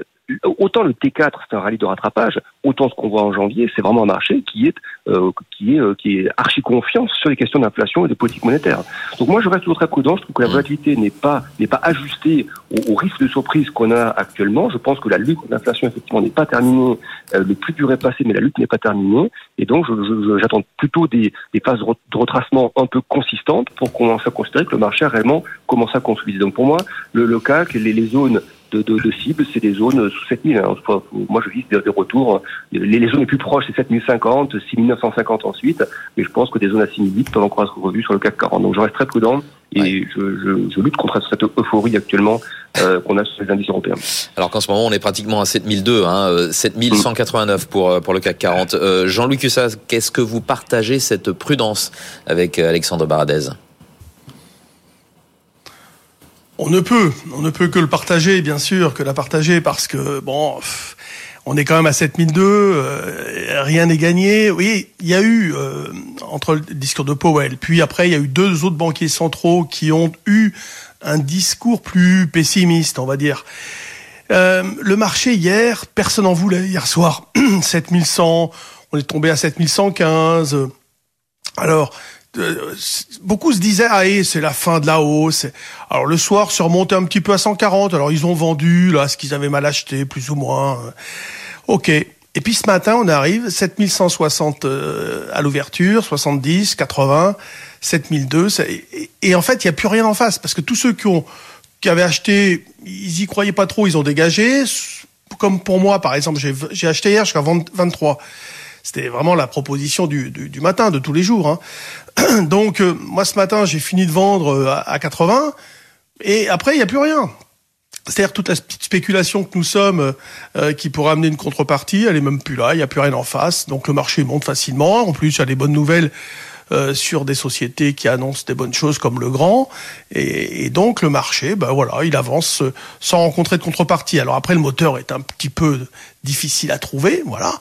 autant le T4 c'est un rallye de rattrapage, autant ce qu'on voit en janvier, c'est vraiment un marché qui est euh, qui est euh, qui est archi confiant sur les questions d'inflation et de politique monétaire. Donc moi je reste toujours très prudent, je trouve que la volatilité n'est pas n'est pas ajustée au, risque de surprise qu'on a actuellement. Je pense que la lutte contre l'inflation effectivement n'est pas terminée, euh, le plus dur est passé, mais la lutte n'est pas terminée, et donc j'attends plutôt des, des phases de retracement un peu consistantes pour commencer à considérer que le marché a réellement commencé à consolider. Donc pour moi, le, le CAC, les, les zones de, de, de cible, c'est des zones sous 7000. Hein. Moi, je vise des, retours. Les, les, zones les plus proches, c'est 7050, 6950 ensuite. Mais je pense que des zones à 6008 peuvent encore être revues sur le CAC 40. Donc, je reste très prudent et je, je, je, lutte contre cette euphorie actuellement euh, qu'on a sur les indices européens. Alors qu'en ce moment, on est pratiquement à 7002, hein, 7189 euh, pour, euh, pour le CAC 40. Euh, Jean-Luc Cussas, qu'est-ce que vous partagez cette prudence avec Alexandre Baradez? On ne peut, on ne peut que le partager, bien sûr, que la partager, parce que bon, on est quand même à 7002, euh, rien n'est gagné. Oui, il y a eu euh, entre le discours de Powell, puis après il y a eu deux autres banquiers centraux qui ont eu un discours plus pessimiste, on va dire. Euh, le marché hier, personne n'en voulait hier soir. [CLEARS THROAT] 7100, on est tombé à 7115. Alors, beaucoup se disaient ah c'est la fin de la hausse. Alors le soir se remontait un petit peu à 140. Alors ils ont vendu là ce qu'ils avaient mal acheté plus ou moins. Ok. Et puis ce matin on arrive 7160 euh, à l'ouverture, 70, 80, 7002 et, en fait il y a plus rien en face parce que tous ceux qui ont qui avaient acheté, ils y croyaient pas trop, ils ont dégagé. Comme pour moi par exemple, j'ai acheté hier jusqu'à 23. C'était vraiment la proposition du, du, du, matin, de tous les jours. Hein. [CLEARS THROAT] Donc, euh, moi, ce matin, j'ai fini de vendre euh, à, 80, et après, il n'y a plus rien. C'est-à-dire toute la spéculation que nous sommes, euh, qui pourrait amener une contrepartie, elle est même plus là, il n'y a plus rien en face. Donc le marché monte facilement. En plus, il y a des bonnes nouvelles euh, sur des sociétés qui annoncent des bonnes choses comme le grand. Et, donc le marché, ben voilà, il avance euh, sans rencontrer de contrepartie. Alors après, le moteur est un petit peu difficile à trouver, voilà,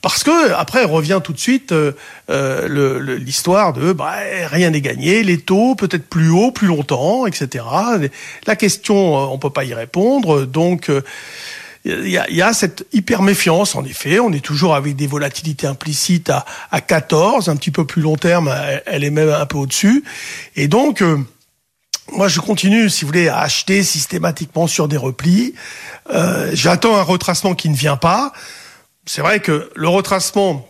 parce que après revient tout de suite euh, l'histoire de bah, rien n'est gagné, les taux peut-être plus haut, plus longtemps, etc. La question, on peut pas y répondre, donc il y a, y a, cette hyper méfiance, en effet. On est toujours avec des volatilités implicites à, à 14, un petit peu plus long terme, elle est même un peu au-dessus. Et donc, euh, moi, je continue, si vous voulez, à acheter systématiquement sur des replis. Euh, J'attends un retracement qui ne vient pas. C'est vrai que le retracement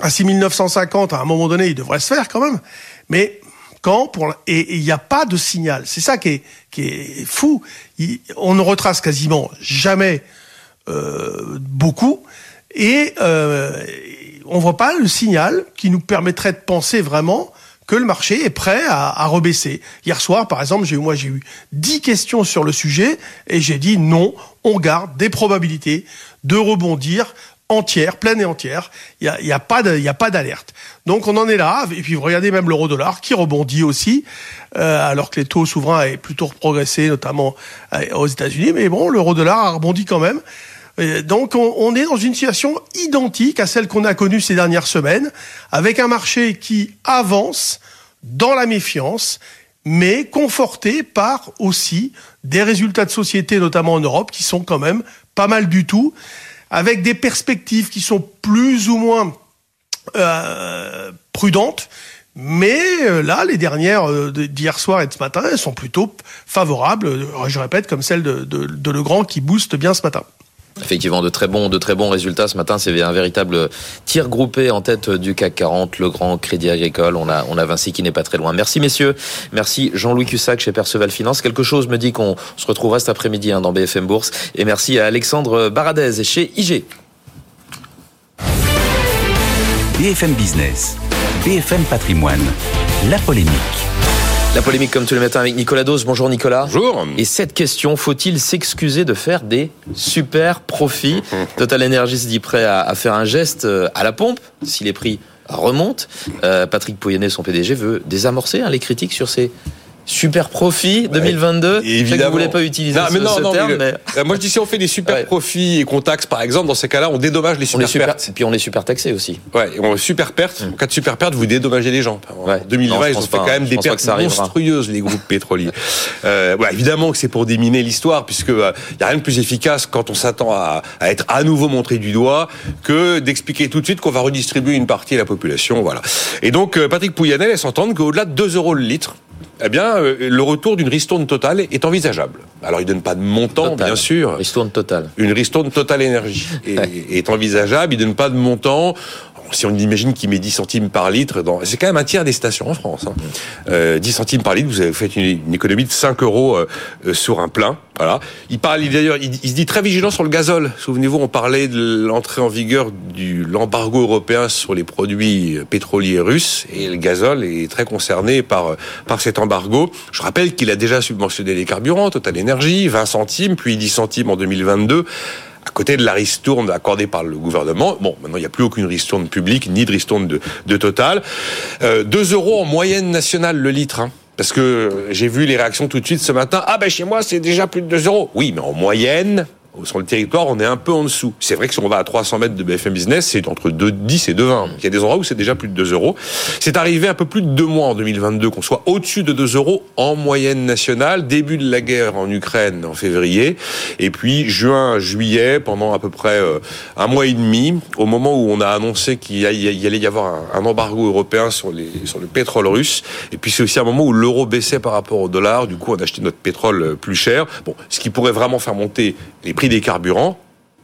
à 6950, à un moment donné, il devrait se faire quand même. Mais quand pour et il n'y a pas de signal. C'est ça qui est qui est fou. on ne retrace quasiment jamais euh, beaucoup et euh, on voit pas le signal qui nous permettrait de penser vraiment que le marché est prêt à, à rebaisser. Hier soir, par exemple, j'ai moi j'ai eu dix questions sur le sujet et j'ai dit non, on garde des probabilités de rebondir entière, pleine et entière. Il n'y a, pas d'alerte. Donc on en est là. Et puis vous regardez même l'euro dollar qui rebondit aussi, euh, alors que les taux souverains avaient plutôt progressé, notamment euh, aux États-Unis. Mais bon, l'euro dollar a rebondi quand même. donc on, on, est dans une situation identique à celle qu'on a connue ces dernières semaines, avec un marché qui avance dans la méfiance, mais conforté par aussi des résultats de société, notamment en Europe, qui sont quand même pas mal du tout avec des perspectives qui sont plus ou moins euh, prudentes. Mais euh, là, les dernières euh, d'hier soir et de ce matin, elles sont plutôt favorables, je répète, comme celle de, de, Legrand qui booste bien ce matin. Effectivement, de très bons, de très bons résultats ce matin. C'est un véritable tir groupé en tête du CAC 40, le grand Crédit Agricole. On a, on a Vinci qui n'est pas très loin. Merci messieurs. Merci Jean-Louis Cussac chez Perceval Finance. Quelque chose me dit qu'on se retrouvera cet après-midi hein, dans BFM Bourse. Et merci à Alexandre Baradez chez IG. BFM Business, BFM Patrimoine, la polémique. La polémique comme tous les matins avec Nicolas Dose. Bonjour Nicolas. Bonjour. Et cette question, faut-il s'excuser de faire des super profits [LAUGHS] Total Energy se dit prêt à, faire un geste euh, à la pompe si les prix remontent. Euh, Patrick Pouyanné, son PDG, veut désamorcer hein, les critiques sur ces super profit 2022. évidemment. Je que vous voulez pas utiliser non, ce, mais non, ce non, terme. Mais mais... Moi, je dis si on fait des super profits et qu'on taxe, par exemple, dans ces cas-là, on dédommage les super, super pertes. Et puis on est super taxé aussi. Ouais, on super pertes. En cas de super pertes, vous dédommagez les gens. En 2020, non, ils ont fait quand même des pertes monstrueuses, les groupes [LAUGHS] pétroliers. euh, ouais, évidemment que c'est pour déminer l'histoire, puisque il euh, y a rien de plus efficace quand on s'attend à, à, être à nouveau montré du doigt que d'expliquer tout de suite qu'on va redistribuer une partie à la population. Voilà. Et donc, euh, Patrick Pouyanel laisse entendre qu'au-delà de 2 euros le litre, eh bien, euh, le retour d'une ristourne totale est envisageable. Alors, il donne pas de montant, total. bien sûr. Ristourne totale. Une ristourne totale énergie [LAUGHS] est, est envisageable. Il donne pas de montant si on imagine qu'il met 10 centimes par litre, dans... c'est quand même un tiers des stations en France. Hein. Euh, 10 centimes par litre, vous avez fait une, une économie de 5 euros euh, sur un plein. Voilà. Il parle d'ailleurs, il, il, se dit très vigilant sur le gazole. Souvenez-vous, on parlait de l'entrée en vigueur de l'embargo européen sur les produits pétroliers russes et le gazole est très concerné par par cet embargo. Je rappelle qu'il a déjà subventionné les carburants, Total Energy, 20 centimes, puis 10 centimes en 2022 côté de la ristourne accordée par le gouvernement. Bon, maintenant, il n'y a plus aucune ristourne publique, ni de ristourne de, Total. Euh, 2 euros en moyenne nationale le litre. Hein. Parce que j'ai vu les réactions tout de suite ce matin. Ah ben chez moi c'est déjà plus de 2 euros. Oui, mais en moyenne, sur le territoire, on est un peu en dessous. C'est vrai que si on va à 300 mètres de BFM Business, c'est entre 2,10 et 2,20. Il y a des endroits où c'est déjà plus de 2 euros. C'est arrivé un peu plus de deux mois en 2022 qu'on soit au-dessus de 2 euros en moyenne nationale. Début de la guerre en Ukraine en février. Et puis juin, juillet, pendant à peu près euh, un mois et demi, au moment où on a annoncé qu'il allait y avoir un embargo européen sur, sur le pétrole russe. Et puis c'est aussi un moment où l'euro baissait par rapport au dollar. Du coup, on a acheté notre pétrole plus cher. Bon, ce qui pourrait vraiment faire monter les prix des carburants,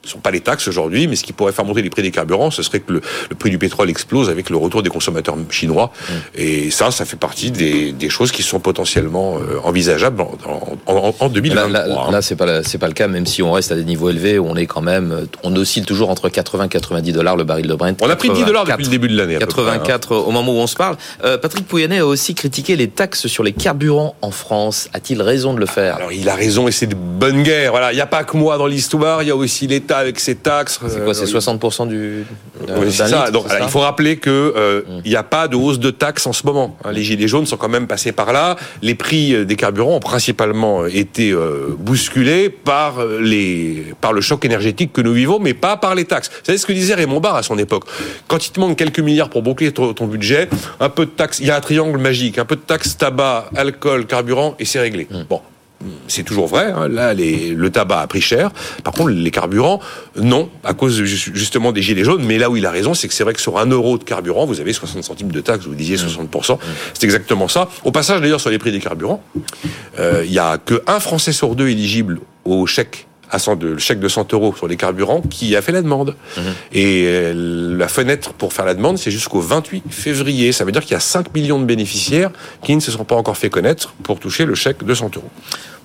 ne sont pas les taxes aujourd'hui, mais ce qui pourrait faire monter les prix des carburants, ce serait que le, le prix du pétrole explose avec le retour des consommateurs chinois. Mmh. Et ça, ça fait partie des, des choses qui sont potentiellement euh, envisageables en, en, en 2023. Là, là, là c'est pas c'est pas le cas, même si on reste à des niveaux élevés, on est quand même, on oscille toujours entre 80 et 90 dollars le baril de Brent. On a pris 10 dollars depuis le début de l'année. 84 hein. au moment où on se parle. Euh, Patrick Pouyanné a aussi critiqué les taxes sur les carburants en France. A-t-il raison de le faire? Alors il a raison et c'est de bonne guerre. Voilà, il n'y a pas que moi dans l'histoire, il y a aussi l'État avec ses taxes. C'est quoi, c'est 60% du. Euh, oui, c'est ça. Donc, alors, il faut rappeler que euh, mmh. n'y a pas de hausse de taxes en ce moment. Les gilets jaunes sont quand même passés par là. Les prix des carburants ont principalement été euh, bousculés par les par le choc énergétique que nous vivons, mais pas par les taxes. Vous savez ce que disait Raymond Barre à son époque? Quand il te manque quelques milliards pour boucler ton, ton, budget, un peu de taxes, il y a un triangle magique, un peu de taxes tabac, alcool, carburant, et c'est réglé. Mmh. Bon, c'est toujours vrai. Hein. Là, les, le tabac a pris cher. Par contre, les carburants, non, à cause justement des gilets jaunes. Mais là où il a raison, c'est que c'est vrai que sur un euro de carburant, vous avez 60 centimes de taxe. Vous disiez 60%. C'est exactement ça. Au passage, d'ailleurs, sur les prix des carburants, il euh, y a que un Français sur deux éligible au chèque à 100, le chèque de 100 euros sur les carburants qui a fait la demande. Mhm. Et euh, la fenêtre pour faire la demande, c'est jusqu'au 28 février. Ça veut dire qu'il y a 5 millions de bénéficiaires qui ne se sont pas encore fait connaître pour toucher le chèque de 100 euros.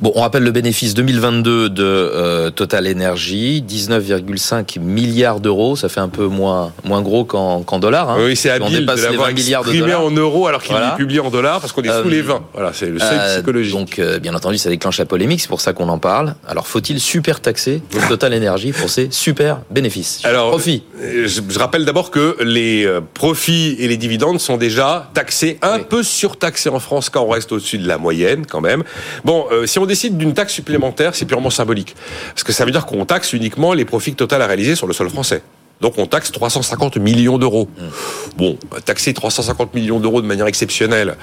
Bon, on rappelle le bénéfice 2022 de euh, Total Energy, 19,5 milliards d'euros. Ça fait un peu moins moins gros qu'en qu'en dollars. Hein. Oui, c'est On habile de dépasse les l'avoir 20 milliards de exprimé dollars. en euros alors qu'il Voilà. est publié en dollars parce qu'on est Euh, sous les 20. Voilà, c'est le seuil Euh, psychologique. donc, euh, bien entendu, ça déclenche la polémique. C'est pour ça qu'on en parle. Alors, faut-il super taxer [LAUGHS] Total Energy pour ses super bénéfices Alors, profit. euh, Je, je rappelle d'abord que les euh, profits et les dividendes sont déjà taxés, un Oui. peu surtaxés en France quand on reste au-dessus de la moyenne quand même. Bon, euh, si on décide d'une taxe supplémentaire, c'est purement symbolique. Parce que ça veut dire qu'on taxe uniquement les profits que Total a réalisés sur le sol français. Donc on taxe 350 millions d'euros. Bon, taxer 350 millions d'euros de manière exceptionnelle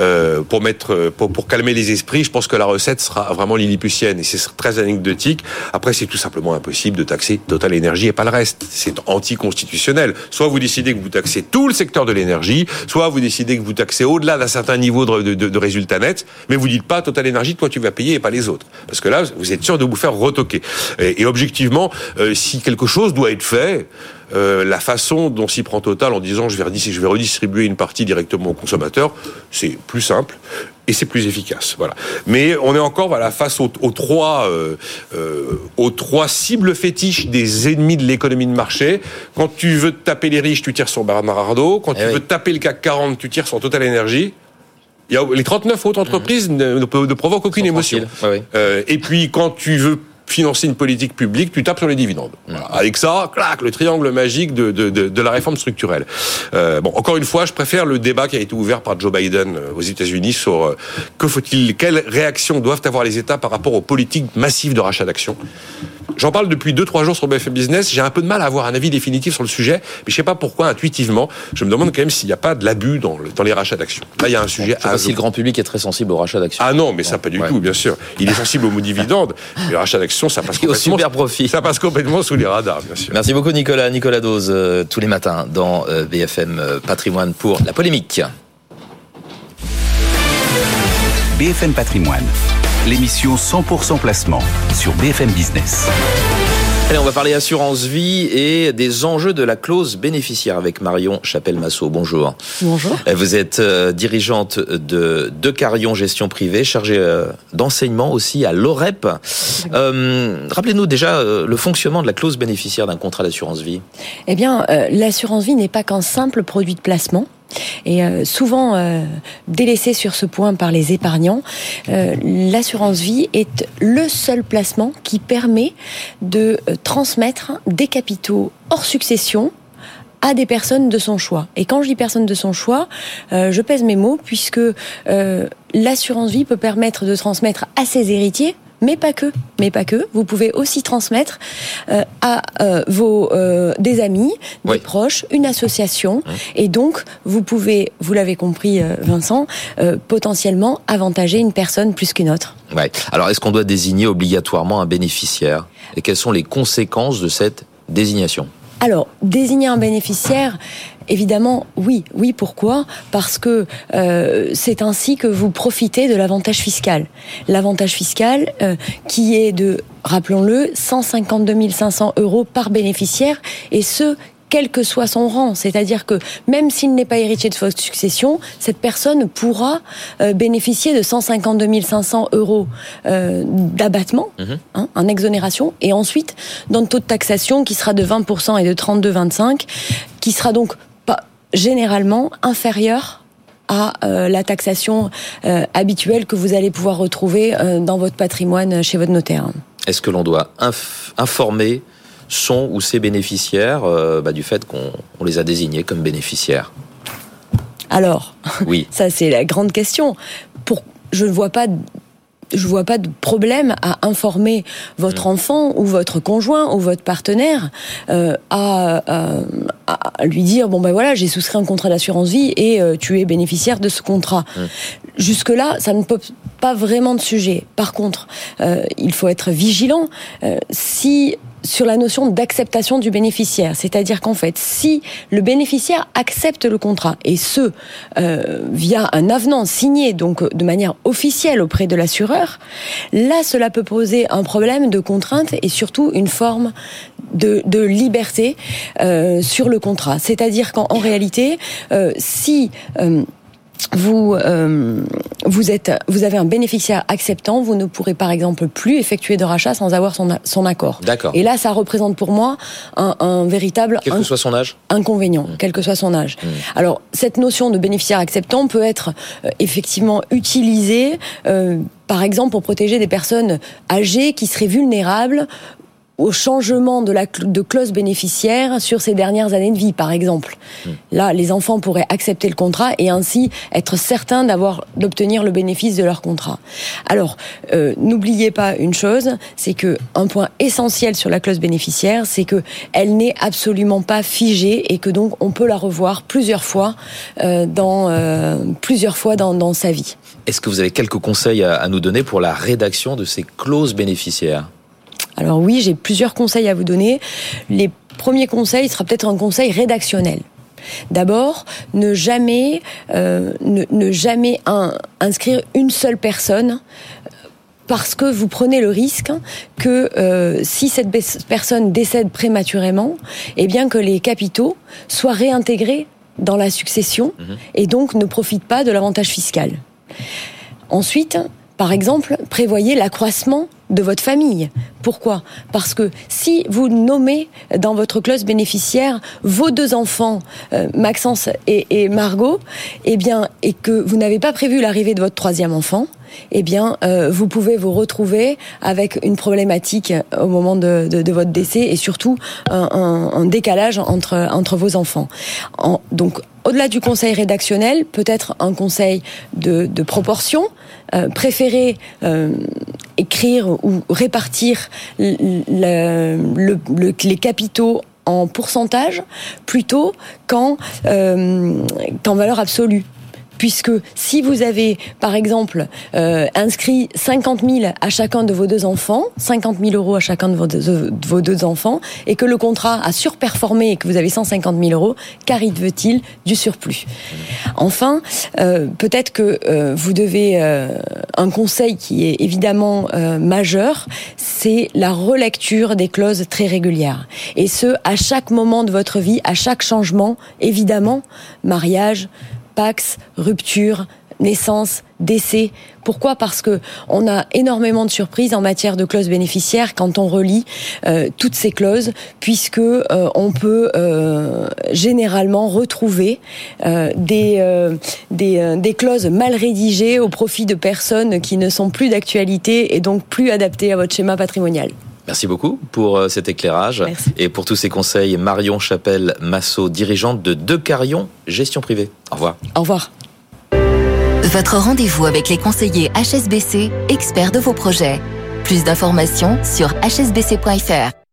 euh, pour mettre euh, pour, pour calmer les esprits, je pense que la recette sera vraiment lilliputienne et c'est très anecdotique. Après, c'est tout simplement impossible de taxer Total Énergie et pas le reste. C'est anticonstitutionnel. Soit vous décidez que vous taxez tout le secteur de l'énergie, soit vous décidez que vous taxez au-delà d'un certain niveau de, de, de, résultats nets, mais vous dites pas Total Énergie, toi tu vas payer et pas les autres, parce que là vous êtes sûr de vous faire retoquer. Et, et objectivement, euh, si quelque chose doit être fait. Euh, la façon dont s'y prend Total en disant je vais, redis- je vais redistribuer une partie directement aux consommateurs, c'est plus simple et c'est plus efficace. Voilà. Mais on est encore voilà face aux, aux trois euh, euh, aux trois cibles fétiches des ennemis de l'économie de marché. Quand tu veux taper les riches, tu tires sur Bernard Arnault. Quand Eh tu oui. veux taper le CAC 40, tu tires sur Total Energy. Les 39 autres entreprises ne, ne, ne provoquent aucune émotion. Euh, et puis quand tu veux financer une politique publique, tu tapes sur les dividendes. Voilà. Avec ça, clac, le triangle magique de, de, de, de la réforme structurelle. Euh, bon, encore une fois, je préfère le débat qui a été ouvert par Joe Biden euh, aux États-Unis sur euh, que faut-il, quelles réactions doivent avoir les États par rapport aux politiques massives de rachat d'actions. J'en parle depuis 2-3 jours sur BFM Business. J'ai un peu de mal à avoir un avis définitif sur le sujet, mais je sais pas pourquoi, intuitivement, je me demande quand même s'il n'y a pas de l'abus dans, le- dans les rachats d'actions. Là, il y a un sujet Je sais pas si le grand public est très sensible au rachat d'actions. ah non, mais ça pas du Ouais. tout, bien sûr. Il est sensible au mot dividende, mais le rachat d'actions, ça passe [LAUGHS] au complètement, super profit. ça passe complètement sous les radars, bien sûr. Merci beaucoup Nicolas. Nicolas Dose, euh, tous les matins dans euh, BFM euh, Patrimoine pour la polémique. BFM Patrimoine, l'émission 100% placement sur BFM Business. Allez, on va parler assurance vie et des enjeux de la clause bénéficiaire avec Marion Chapelle-Massot. Bonjour. Bonjour. Euh, Vous êtes euh, dirigeante de, de Carion Gestion Privée, chargée euh, d'enseignement aussi à l'OREP. Euh, Rappelez-nous déjà le fonctionnement de la clause bénéficiaire d'un contrat d'assurance vie. Eh bien, l'assurance vie n'est pas qu'un simple produit de placement. Et euh, souvent euh, délaissé sur ce point par les épargnants, euh, l'assurance vie est le seul placement qui permet de transmettre des capitaux hors succession à des personnes de son choix. Et quand je dis personnes de son choix, je pèse mes mots puisque l'assurance vie peut permettre de transmettre à ses héritiers mais pas que, mais pas que. Vous pouvez aussi transmettre euh, à euh, vos euh, des amis, des Oui. proches, une association, et donc vous pouvez, vous l'avez compris, Vincent, potentiellement avantager une personne plus qu'une autre. Ouais. Alors, est-ce qu'on doit désigner obligatoirement un bénéficiaire? Et quelles sont les conséquences de cette désignation? Alors, désigner un bénéficiaire, évidemment, oui. Oui, pourquoi? Parce que euh, c'est ainsi que vous profitez de l'avantage fiscal. L'avantage fiscal euh, qui est de, rappelons-le, 152 500 euros par bénéficiaire, et ce, quel que soit son rang. C'est-à-dire que même s'il n'est pas héritier de votre succession, cette personne pourra euh, bénéficier de 152 500 euros euh, d'abattement, hein, en exonération, et ensuite d'un taux de taxation qui sera de 20% et de 32,25, qui sera donc généralement inférieur à euh, la taxation euh, habituelle que vous allez pouvoir retrouver euh, dans votre patrimoine chez votre notaire. Est-ce que l'on doit inf- informer son ou ses bénéficiaires bah, du fait qu'on on les a désignés comme bénéficiaires? Alors, Oui. [LAUGHS] Ça, c'est la grande question. Pour, je ne vois pas. Je vois pas de problème à informer votre enfant ou votre conjoint ou votre partenaire euh, à, à- à lui dire bon ben voilà j'ai souscrit un contrat d'assurance vie et euh, tu es bénéficiaire de ce contrat. Jusque là ça ne pose pas vraiment de sujet. Par contre euh, il faut être vigilant Euh, si sur la notion d'acceptation du bénéficiaire. C'est-à-dire qu'en fait, si le bénéficiaire accepte le contrat, et ce, euh, via un avenant signé, donc de manière officielle auprès de l'assureur, là, cela peut poser un problème de contrainte et surtout une forme de, de liberté euh, sur le contrat. C'est-à-dire qu'en réalité, euh, si euh, vous euh, vous êtes vous avez un bénéficiaire acceptant, vous ne pourrez par exemple plus effectuer de rachat sans avoir son, son accord. D'accord. Et là, ça représente pour moi un, un véritable quel que soit son âge inconvénient, mmh. quel que soit son âge. Mmh. Alors cette notion de bénéficiaire acceptant peut être euh, effectivement utilisée. Euh, par exemple, pour protéger des personnes âgées qui seraient vulnérables au changement de la de clause bénéficiaire sur ces dernières années de vie, par exemple. Mmh. Là, les enfants pourraient accepter le contrat et ainsi être certains d'avoir d'obtenir le bénéfice de leur contrat. Alors, euh, n'oubliez pas une chose, c'est que un point essentiel sur la clause bénéficiaire, c'est que elle n'est absolument pas figée et que donc on peut la revoir plusieurs fois euh, dans euh, plusieurs fois dans, dans sa vie. Est-ce que vous avez quelques conseils à, à nous donner pour la rédaction de ces clauses bénéficiaires? Alors oui, j'ai plusieurs conseils à vous donner. Les premiers conseils sera peut-être un conseil rédactionnel. D'abord, ne jamais, euh, ne, ne, jamais un, inscrire une seule personne parce que vous prenez le risque que euh, si cette personne décède prématurément, eh bien que les capitaux soient réintégrés dans la succession mmh. et donc ne profitent pas de l'avantage fiscal. Ensuite, par exemple, prévoyez l'accroissement de votre famille. Pourquoi? Parce que si vous nommez dans votre clause bénéficiaire vos deux enfants, euh, Maxence et, Margot, eh bien, et que vous n'avez pas prévu l'arrivée de votre troisième enfant, eh bien, euh, vous pouvez vous retrouver avec une problématique au moment de, votre décès et surtout un, décalage entre, entre vos enfants. En, donc, au-delà du conseil rédactionnel, peut-être un conseil de, proportion, euh, préférer euh, écrire ou répartir le, le, le, les capitaux en pourcentage plutôt qu'en euh, qu valeur absolue puisque si vous avez, par exemple, euh, inscrit 50 000 à chacun de vos deux enfants, 50 000 euros à chacun de vos deux, de vos deux enfants, et que le contrat a surperformé et que vous avez 150 000 euros, qu'arrive-t-il du surplus? Enfin, euh, peut-être que euh, vous devez euh, un conseil qui est évidemment euh, majeur, c'est la relecture des clauses très régulières, et ce à chaque moment de votre vie, à chaque changement, évidemment, mariage Pax, rupture, naissance, décès. Pourquoi? Parce que on a énormément de surprises en matière de clauses bénéficiaires quand on relit euh, toutes ces clauses, puisque euh, on peut euh, généralement retrouver des clauses mal rédigées au profit de personnes qui ne sont plus d'actualité et donc plus adaptées à votre schéma patrimonial. Merci beaucoup pour euh, cet éclairage Merci. et pour tous ces conseils. Marion Chapelle Massot, dirigeante de Decarion Gestion Privée. Au revoir. Au revoir. Votre rendez-vous avec les conseillers HSBC, experts de vos projets. Plus d'informations sur hsbc.fr.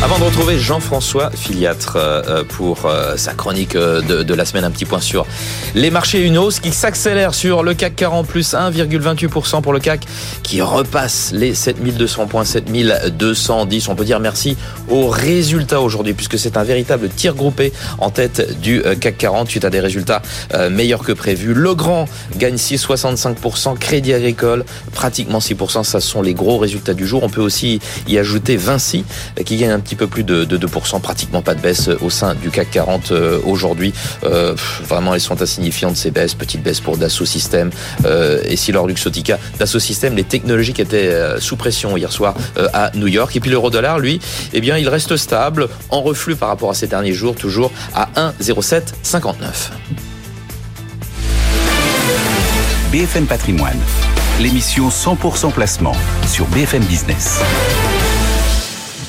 Avant de retrouver Jean-François Filiatre euh, pour euh, sa chronique euh, de, de, la semaine, un petit point sur les marchés, une hausse qui s'accélère sur le CAC 40 plus 1,28% pour le CAC qui repasse les 7200 points, 7210. On peut dire merci aux résultats aujourd'hui puisque c'est un véritable tir groupé en tête du CAC 40 suite à des résultats meilleurs que prévu. Le Grand gagne 6,65%, Crédit Agricole pratiquement 6%. Ça sont les gros résultats du jour. On peut aussi y ajouter Vinci qui gagne un petit peu plus de, de 2%, pratiquement pas de baisse au sein du CAC 40 euh, aujourd'hui. Euh, vraiment, elles sont insignifiantes ces baisses, petite baisse pour Dassault Systèmes euh, et Silor Luxotica. Dassault Systèmes, les technologies qui étaient euh, sous pression hier soir euh, à New York. Et puis l'euro dollar, lui, eh bien, il reste stable, en reflux par rapport à ces derniers jours, toujours à 1,0759. BFM Patrimoine, l'émission 100% placement sur BFM Business.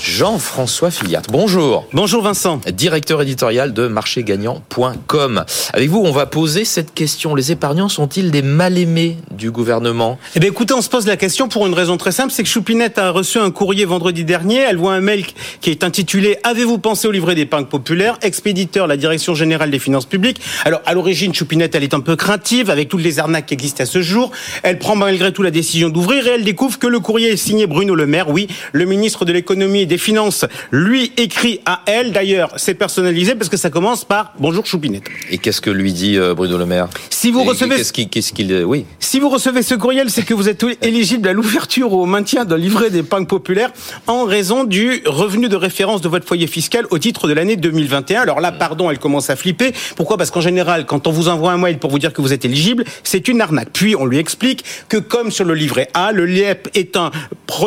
Jean-François Filiat. Bonjour. Bonjour Vincent. Directeur éditorial de marchégagnant.com. Avec vous, on va poser cette question. Les épargnants sont-ils des mal-aimés du gouvernement? Eh bien écoutez, on se pose la question pour une raison très simple, c'est que Choupinette a reçu un courrier vendredi dernier. Elle voit un mail qui est intitulé Avez-vous pensé au livret d'épargne populaire? Expéditeur, la Direction Générale des Finances Publiques. Alors à l'origine, Choupinette, elle est un peu craintive avec toutes les arnaques qui existent à ce jour. Elle prend malgré tout la décision d'ouvrir et elle découvre que le courrier est signé Bruno Le Maire, oui, le ministre de l'économie des finances, lui écrit à elle. D'ailleurs, c'est personnalisé parce que ça commence par Bonjour Choupinette. Et qu'est-ce que lui dit euh, Bruno Le Maire Si vous recevez, qu'est-ce qu'il, qu'est-ce qu'il, euh, oui. Si vous recevez ce courriel, c'est que vous êtes [LAUGHS] éligible à l'ouverture ou au maintien d'un livret d'épargne populaire en raison du revenu de référence de votre foyer fiscal au titre de l'année 2021. Alors là, pardon, elle commence à flipper. Pourquoi? Parce qu'en général, quand on vous envoie un mail pour vous dire que vous êtes éligible, c'est une arnaque. Puis on lui explique que comme sur le livret A, le LIEP est un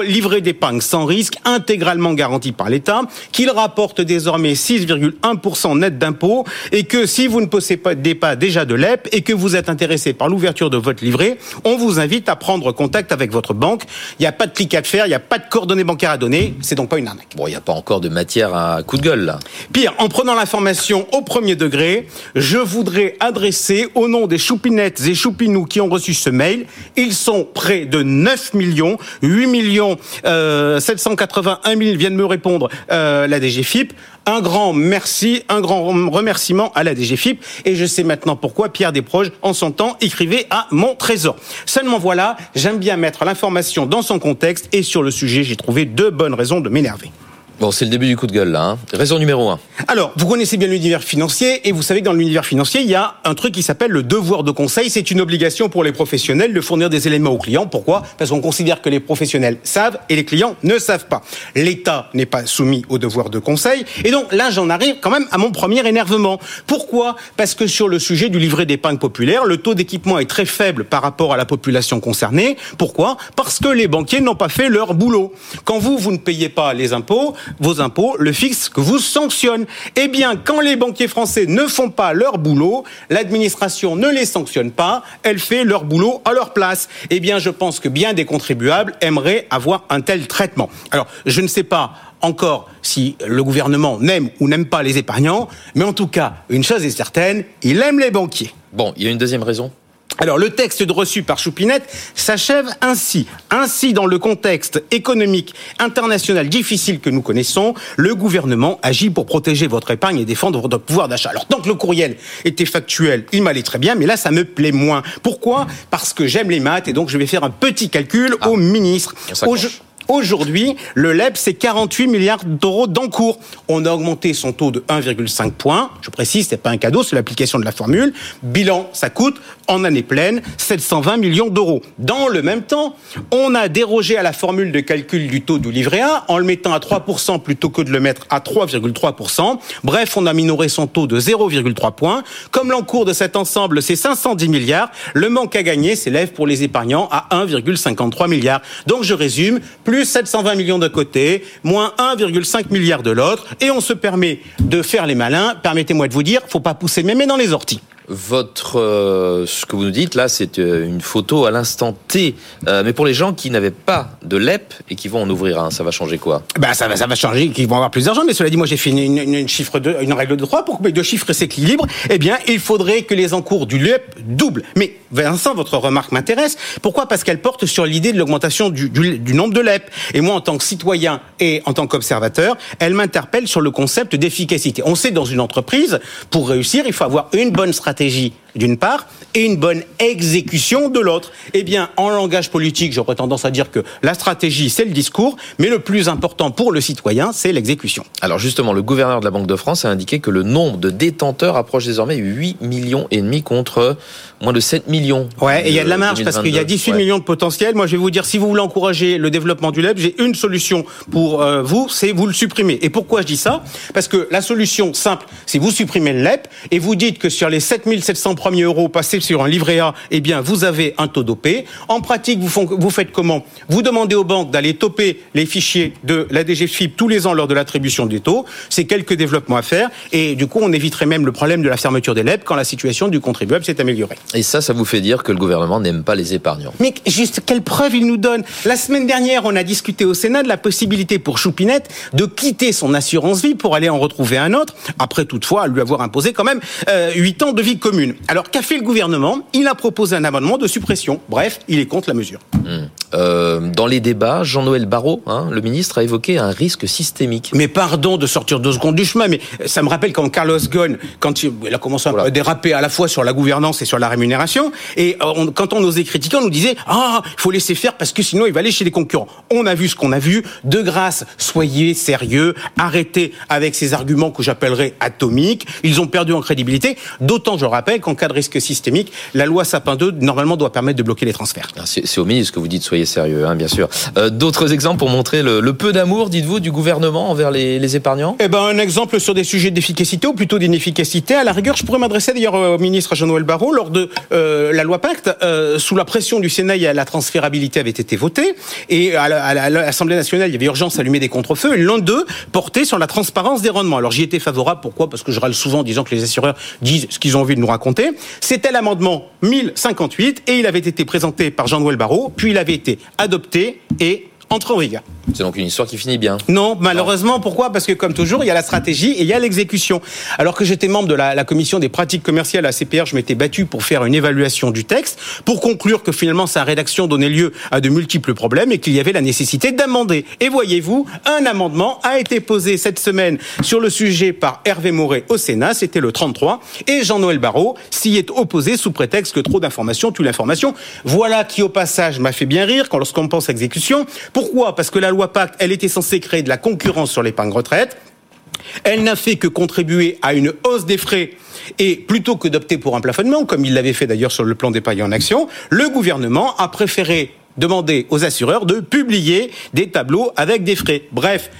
livret d'épargne sans risque, intégralement garanti par l'État, qu'il rapporte désormais 6,1% net d'impôts et que si vous ne possédez pas déjà de LEP et que vous êtes intéressé par l'ouverture de votre livret, on vous invite à prendre contact avec votre banque. Il n'y a pas de clic à faire, il n'y a pas de coordonnées bancaires à donner, c'est donc pas une arnaque. Bon, il n'y a pas encore de matière à coup de gueule là. Pire, en prenant l'information au premier degré, je voudrais adresser au nom des choupinettes et choupinous qui ont reçu ce mail, ils sont près de 9 millions, 8 millions euh, 781 000 viennent me répondre euh, la DGFIP. Un grand merci, un grand remerciement à la DGFIP. Et je sais maintenant pourquoi Pierre Desproges, en son temps, écrivait à mon trésor. Seulement voilà, j'aime bien mettre l'information dans son contexte et sur le sujet, j'ai trouvé deux bonnes raisons de m'énerver. Bon, c'est le début du coup de gueule là. Hein. Raison numéro un. Alors, vous connaissez bien l'univers financier et vous savez que dans l'univers financier, il y a un truc qui s'appelle le devoir de conseil. C'est une obligation pour les professionnels de fournir des éléments aux clients. Pourquoi? Parce qu'on considère que les professionnels savent et les clients ne savent pas. L'État n'est pas soumis au devoir de conseil. Et donc là, j'en arrive quand même à mon premier énervement. Pourquoi? Parce que sur le sujet du livret d'épargne populaire, le taux d'équipement est très faible par rapport à la population concernée. Pourquoi? Parce que les banquiers n'ont pas fait leur boulot. Quand vous, vous ne payez pas les impôts, vos impôts, le fixe que vous sanctionne. Eh bien, quand les banquiers français ne font pas leur boulot, l'administration ne les sanctionne pas, elle fait leur boulot à leur place. Eh bien, je pense que bien des contribuables aimeraient avoir un tel traitement. Alors, je ne sais pas encore si le gouvernement n'aime ou n'aime pas les épargnants, mais en tout cas, une chose est certaine, il aime les banquiers. Bon, il y a une deuxième raison alors le texte de reçu par Choupinette s'achève ainsi. Ainsi, dans le contexte économique international difficile que nous connaissons, le gouvernement agit pour protéger votre épargne et défendre votre pouvoir d'achat. Alors tant que le courriel était factuel, il m'allait très bien, mais là ça me plaît moins. Pourquoi? Parce que j'aime les maths et donc je vais faire un petit calcul au ministre. Aujourd'hui, le LEP, c'est 48 milliards d'euros d'encours. On a augmenté son taux de 1,5 points. Je précise, c'est pas un cadeau, c'est l'application de la formule. Bilan, ça coûte, en année pleine, 720 millions d'euros. Dans le même temps, on a dérogé à la formule de calcul du taux du livret A en le mettant à 3% plutôt que de le mettre à 3,3%. Bref, on a minoré son taux de 0,3 points. Comme l'encours de cet ensemble, c'est 510 milliards, le manque à gagner s'élève pour les épargnants à 1,53 milliards. Donc je résume, plus 720 millions de côté, moins 1,5 milliard de l'autre, et on se permet de faire les malins. Permettez-moi de vous dire, faut pas pousser mémé dans les orties. Votre, euh, ce que vous nous dites là, c'est euh, une photo à l'instant T. Euh, mais pour les gens qui n'avaient pas de LEP et qui vont en ouvrir un, ça va changer quoi? Bah ça va, ça va changer, qu'ils vont avoir plus d'argent. Mais cela dit, moi j'ai fait une, chiffre règle de 3 pour que mes deux chiffres s'équilibrent. Eh bien, il faudrait que les encours du LEP doublent. Mais Vincent, votre remarque m'intéresse. Pourquoi? Parce qu'elle porte sur l'idée de l'augmentation du, du, nombre de LEP. Et moi, en tant que citoyen et en tant qu'observateur, elle m'interpelle sur le concept d'efficacité. On sait dans une entreprise, pour réussir, il faut avoir une bonne stratégie stratégie d'une part et une bonne exécution de l'autre. Eh bien, en langage politique, j'aurais tendance à dire que la stratégie, c'est le discours, mais le plus important pour le citoyen, c'est l'exécution. Alors justement, le gouverneur de la Banque de France a indiqué que le nombre de détenteurs approche désormais 8 millions et demi contre moins de 7 millions. Ouais, et il y a de la marge parce qu'il y a 18 ouais. millions de potentiels. Moi, je vais vous dire, si vous voulez encourager le développement du LEP, j'ai une solution pour euh, vous, c'est vous le supprimer. Et pourquoi je dis ça? Parce que la solution simple, c'est vous supprimez le LEP et vous dites que sur les 7700 premier euro, passez sur un livret A, eh bien, vous avez un taux dopé. En pratique, vous, font, vous faites comment? Vous demandez aux banques d'aller toper les fichiers de la DGFIP tous les ans lors de l'attribution des taux. C'est quelques développements à faire. Et du coup, on éviterait même le problème de la fermeture des LEP quand la situation du contribuable s'est améliorée. Et ça, ça vous fait dire que le gouvernement n'aime pas les épargnants. Mais juste, quelle preuve il nous donne? La semaine dernière, on a discuté au Sénat de la possibilité pour Choupinette de quitter son assurance vie pour aller en retrouver un autre, après toutefois lui avoir imposé quand même euh, 8 ans de vie commune. Alors qu'a fait le gouvernement? Il a proposé un amendement de suppression. Bref, il est contre la mesure. Hmm. Euh, dans les débats, Jean-Noël Barrot, hein, le ministre, a évoqué un risque systémique. Mais pardon de sortir deux secondes du chemin, mais ça me rappelle quand Carlos Ghosn, quand il, a commencé à déraper à la fois sur la gouvernance et sur la rémunération, et euh, quand on osait critiquer, on nous disait ah il faut laisser faire parce que sinon il va aller chez les concurrents. On a vu ce qu'on a vu. De grâce, soyez sérieux, arrêtez avec ces arguments que j'appellerais atomiques. Ils ont perdu en crédibilité. D'autant, je rappelle, qu'en cas de risque systémique, la loi Sapin 2 normalement doit permettre de bloquer les transferts. Ah, c'est au ministre que vous dites soyez sérieux, hein, bien sûr. Euh, D'autres exemples pour montrer le, peu d'amour, dites-vous, du gouvernement envers les, les épargnants? Eh ben, un exemple sur des sujets d'efficacité ou plutôt d'inefficacité. À la rigueur, je pourrais m'adresser d'ailleurs au ministre Jean-Noël Barrot lors de euh, la loi Pacte. Euh, sous la pression du Sénat, la transférabilité avait été votée et à l'Assemblée nationale, il y avait urgence à allumer des contre-feux. L'un d'eux portait sur la transparence des rendements. Alors j'y étais favorable. Pourquoi? Parce que je râle souvent en disant que les assureurs disent ce qu'ils ont envie de nous raconter. C'était l'amendement 1058 et il avait été présenté par Jean-Noël Barrot, puis il avait été adopté et entre en vigueur. C'est donc une histoire qui finit bien. Non, malheureusement, pourquoi? Parce que comme toujours, il y a la stratégie et il y a l'exécution. Alors que j'étais membre de la, commission des pratiques commerciales à CPR, je m'étais battu pour faire une évaluation du texte, pour conclure que finalement sa rédaction donnait lieu à de multiples problèmes et qu'il y avait la nécessité d'amender. Et voyez-vous, un amendement a été posé cette semaine sur le sujet par Hervé Moret au Sénat, c'était le 33, et Jean-Noël Barrot s'y est opposé sous prétexte que trop d'informations tue l'information. Voilà qui au passage m'a fait bien rire quand lorsqu'on pense à exécution. Pourquoi? Parce que la loi Pacte, elle était censée créer de la concurrence sur l'épargne retraite. Elle n'a fait que contribuer à une hausse des frais et plutôt que d'opter pour un plafonnement, comme il l'avait fait d'ailleurs sur le plan d'épargne en action, le gouvernement a préféré demander aux assureurs de publier des tableaux avec des frais. Bref,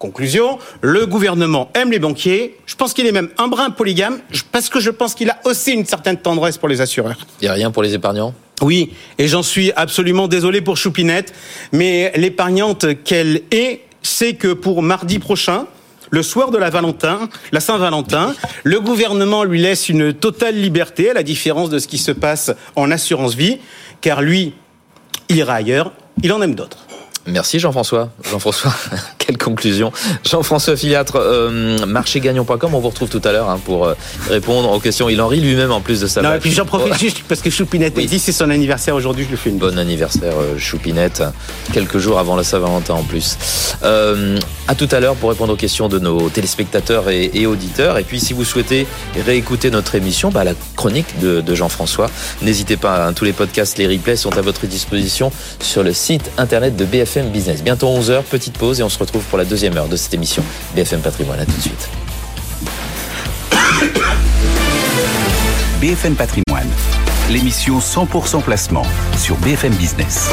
Conclusion, le gouvernement aime les banquiers. Je pense qu'il est même un brin polygame, parce que je pense qu'il a aussi une certaine tendresse pour les assureurs. Il n'y a rien pour les épargnants? Oui, et j'en suis absolument désolé pour Choupinette, mais l'épargnante qu'elle est, c'est que pour mardi prochain, le soir de la Valentin, la Saint-Valentin, le gouvernement lui laisse une totale liberté, à la différence de ce qui se passe en assurance vie, car lui, il ira ailleurs, il en aime d'autres. Merci Jean-François. Jean-François, [LAUGHS] quelle conclusion. Jean-François Filiatre, euh, marchégagnant.com, on vous retrouve tout à l'heure hein, pour euh, répondre aux questions. Il en rit lui-même en plus de ça. Non, et puis j'en profite [LAUGHS] juste parce que Choupinette oui. dit c'est son anniversaire aujourd'hui, je lui fais une. Bon anniversaire euh, Choupinette, quelques jours avant la Saint-Valentin en plus. Euh, à tout à l'heure pour répondre aux questions de nos téléspectateurs et, et, auditeurs. Et puis si vous souhaitez réécouter notre émission, bah, la chronique de, de Jean-François, n'hésitez pas, hein, tous les podcasts, les replays sont à votre disposition sur le site internet de BFM. Business. Bientôt 11h, petite pause et on se pour la deuxième heure de cette émission BFM Patrimoine. À tout de suite. BFM Patrimoine, l'émission 100% placement sur BFM Business.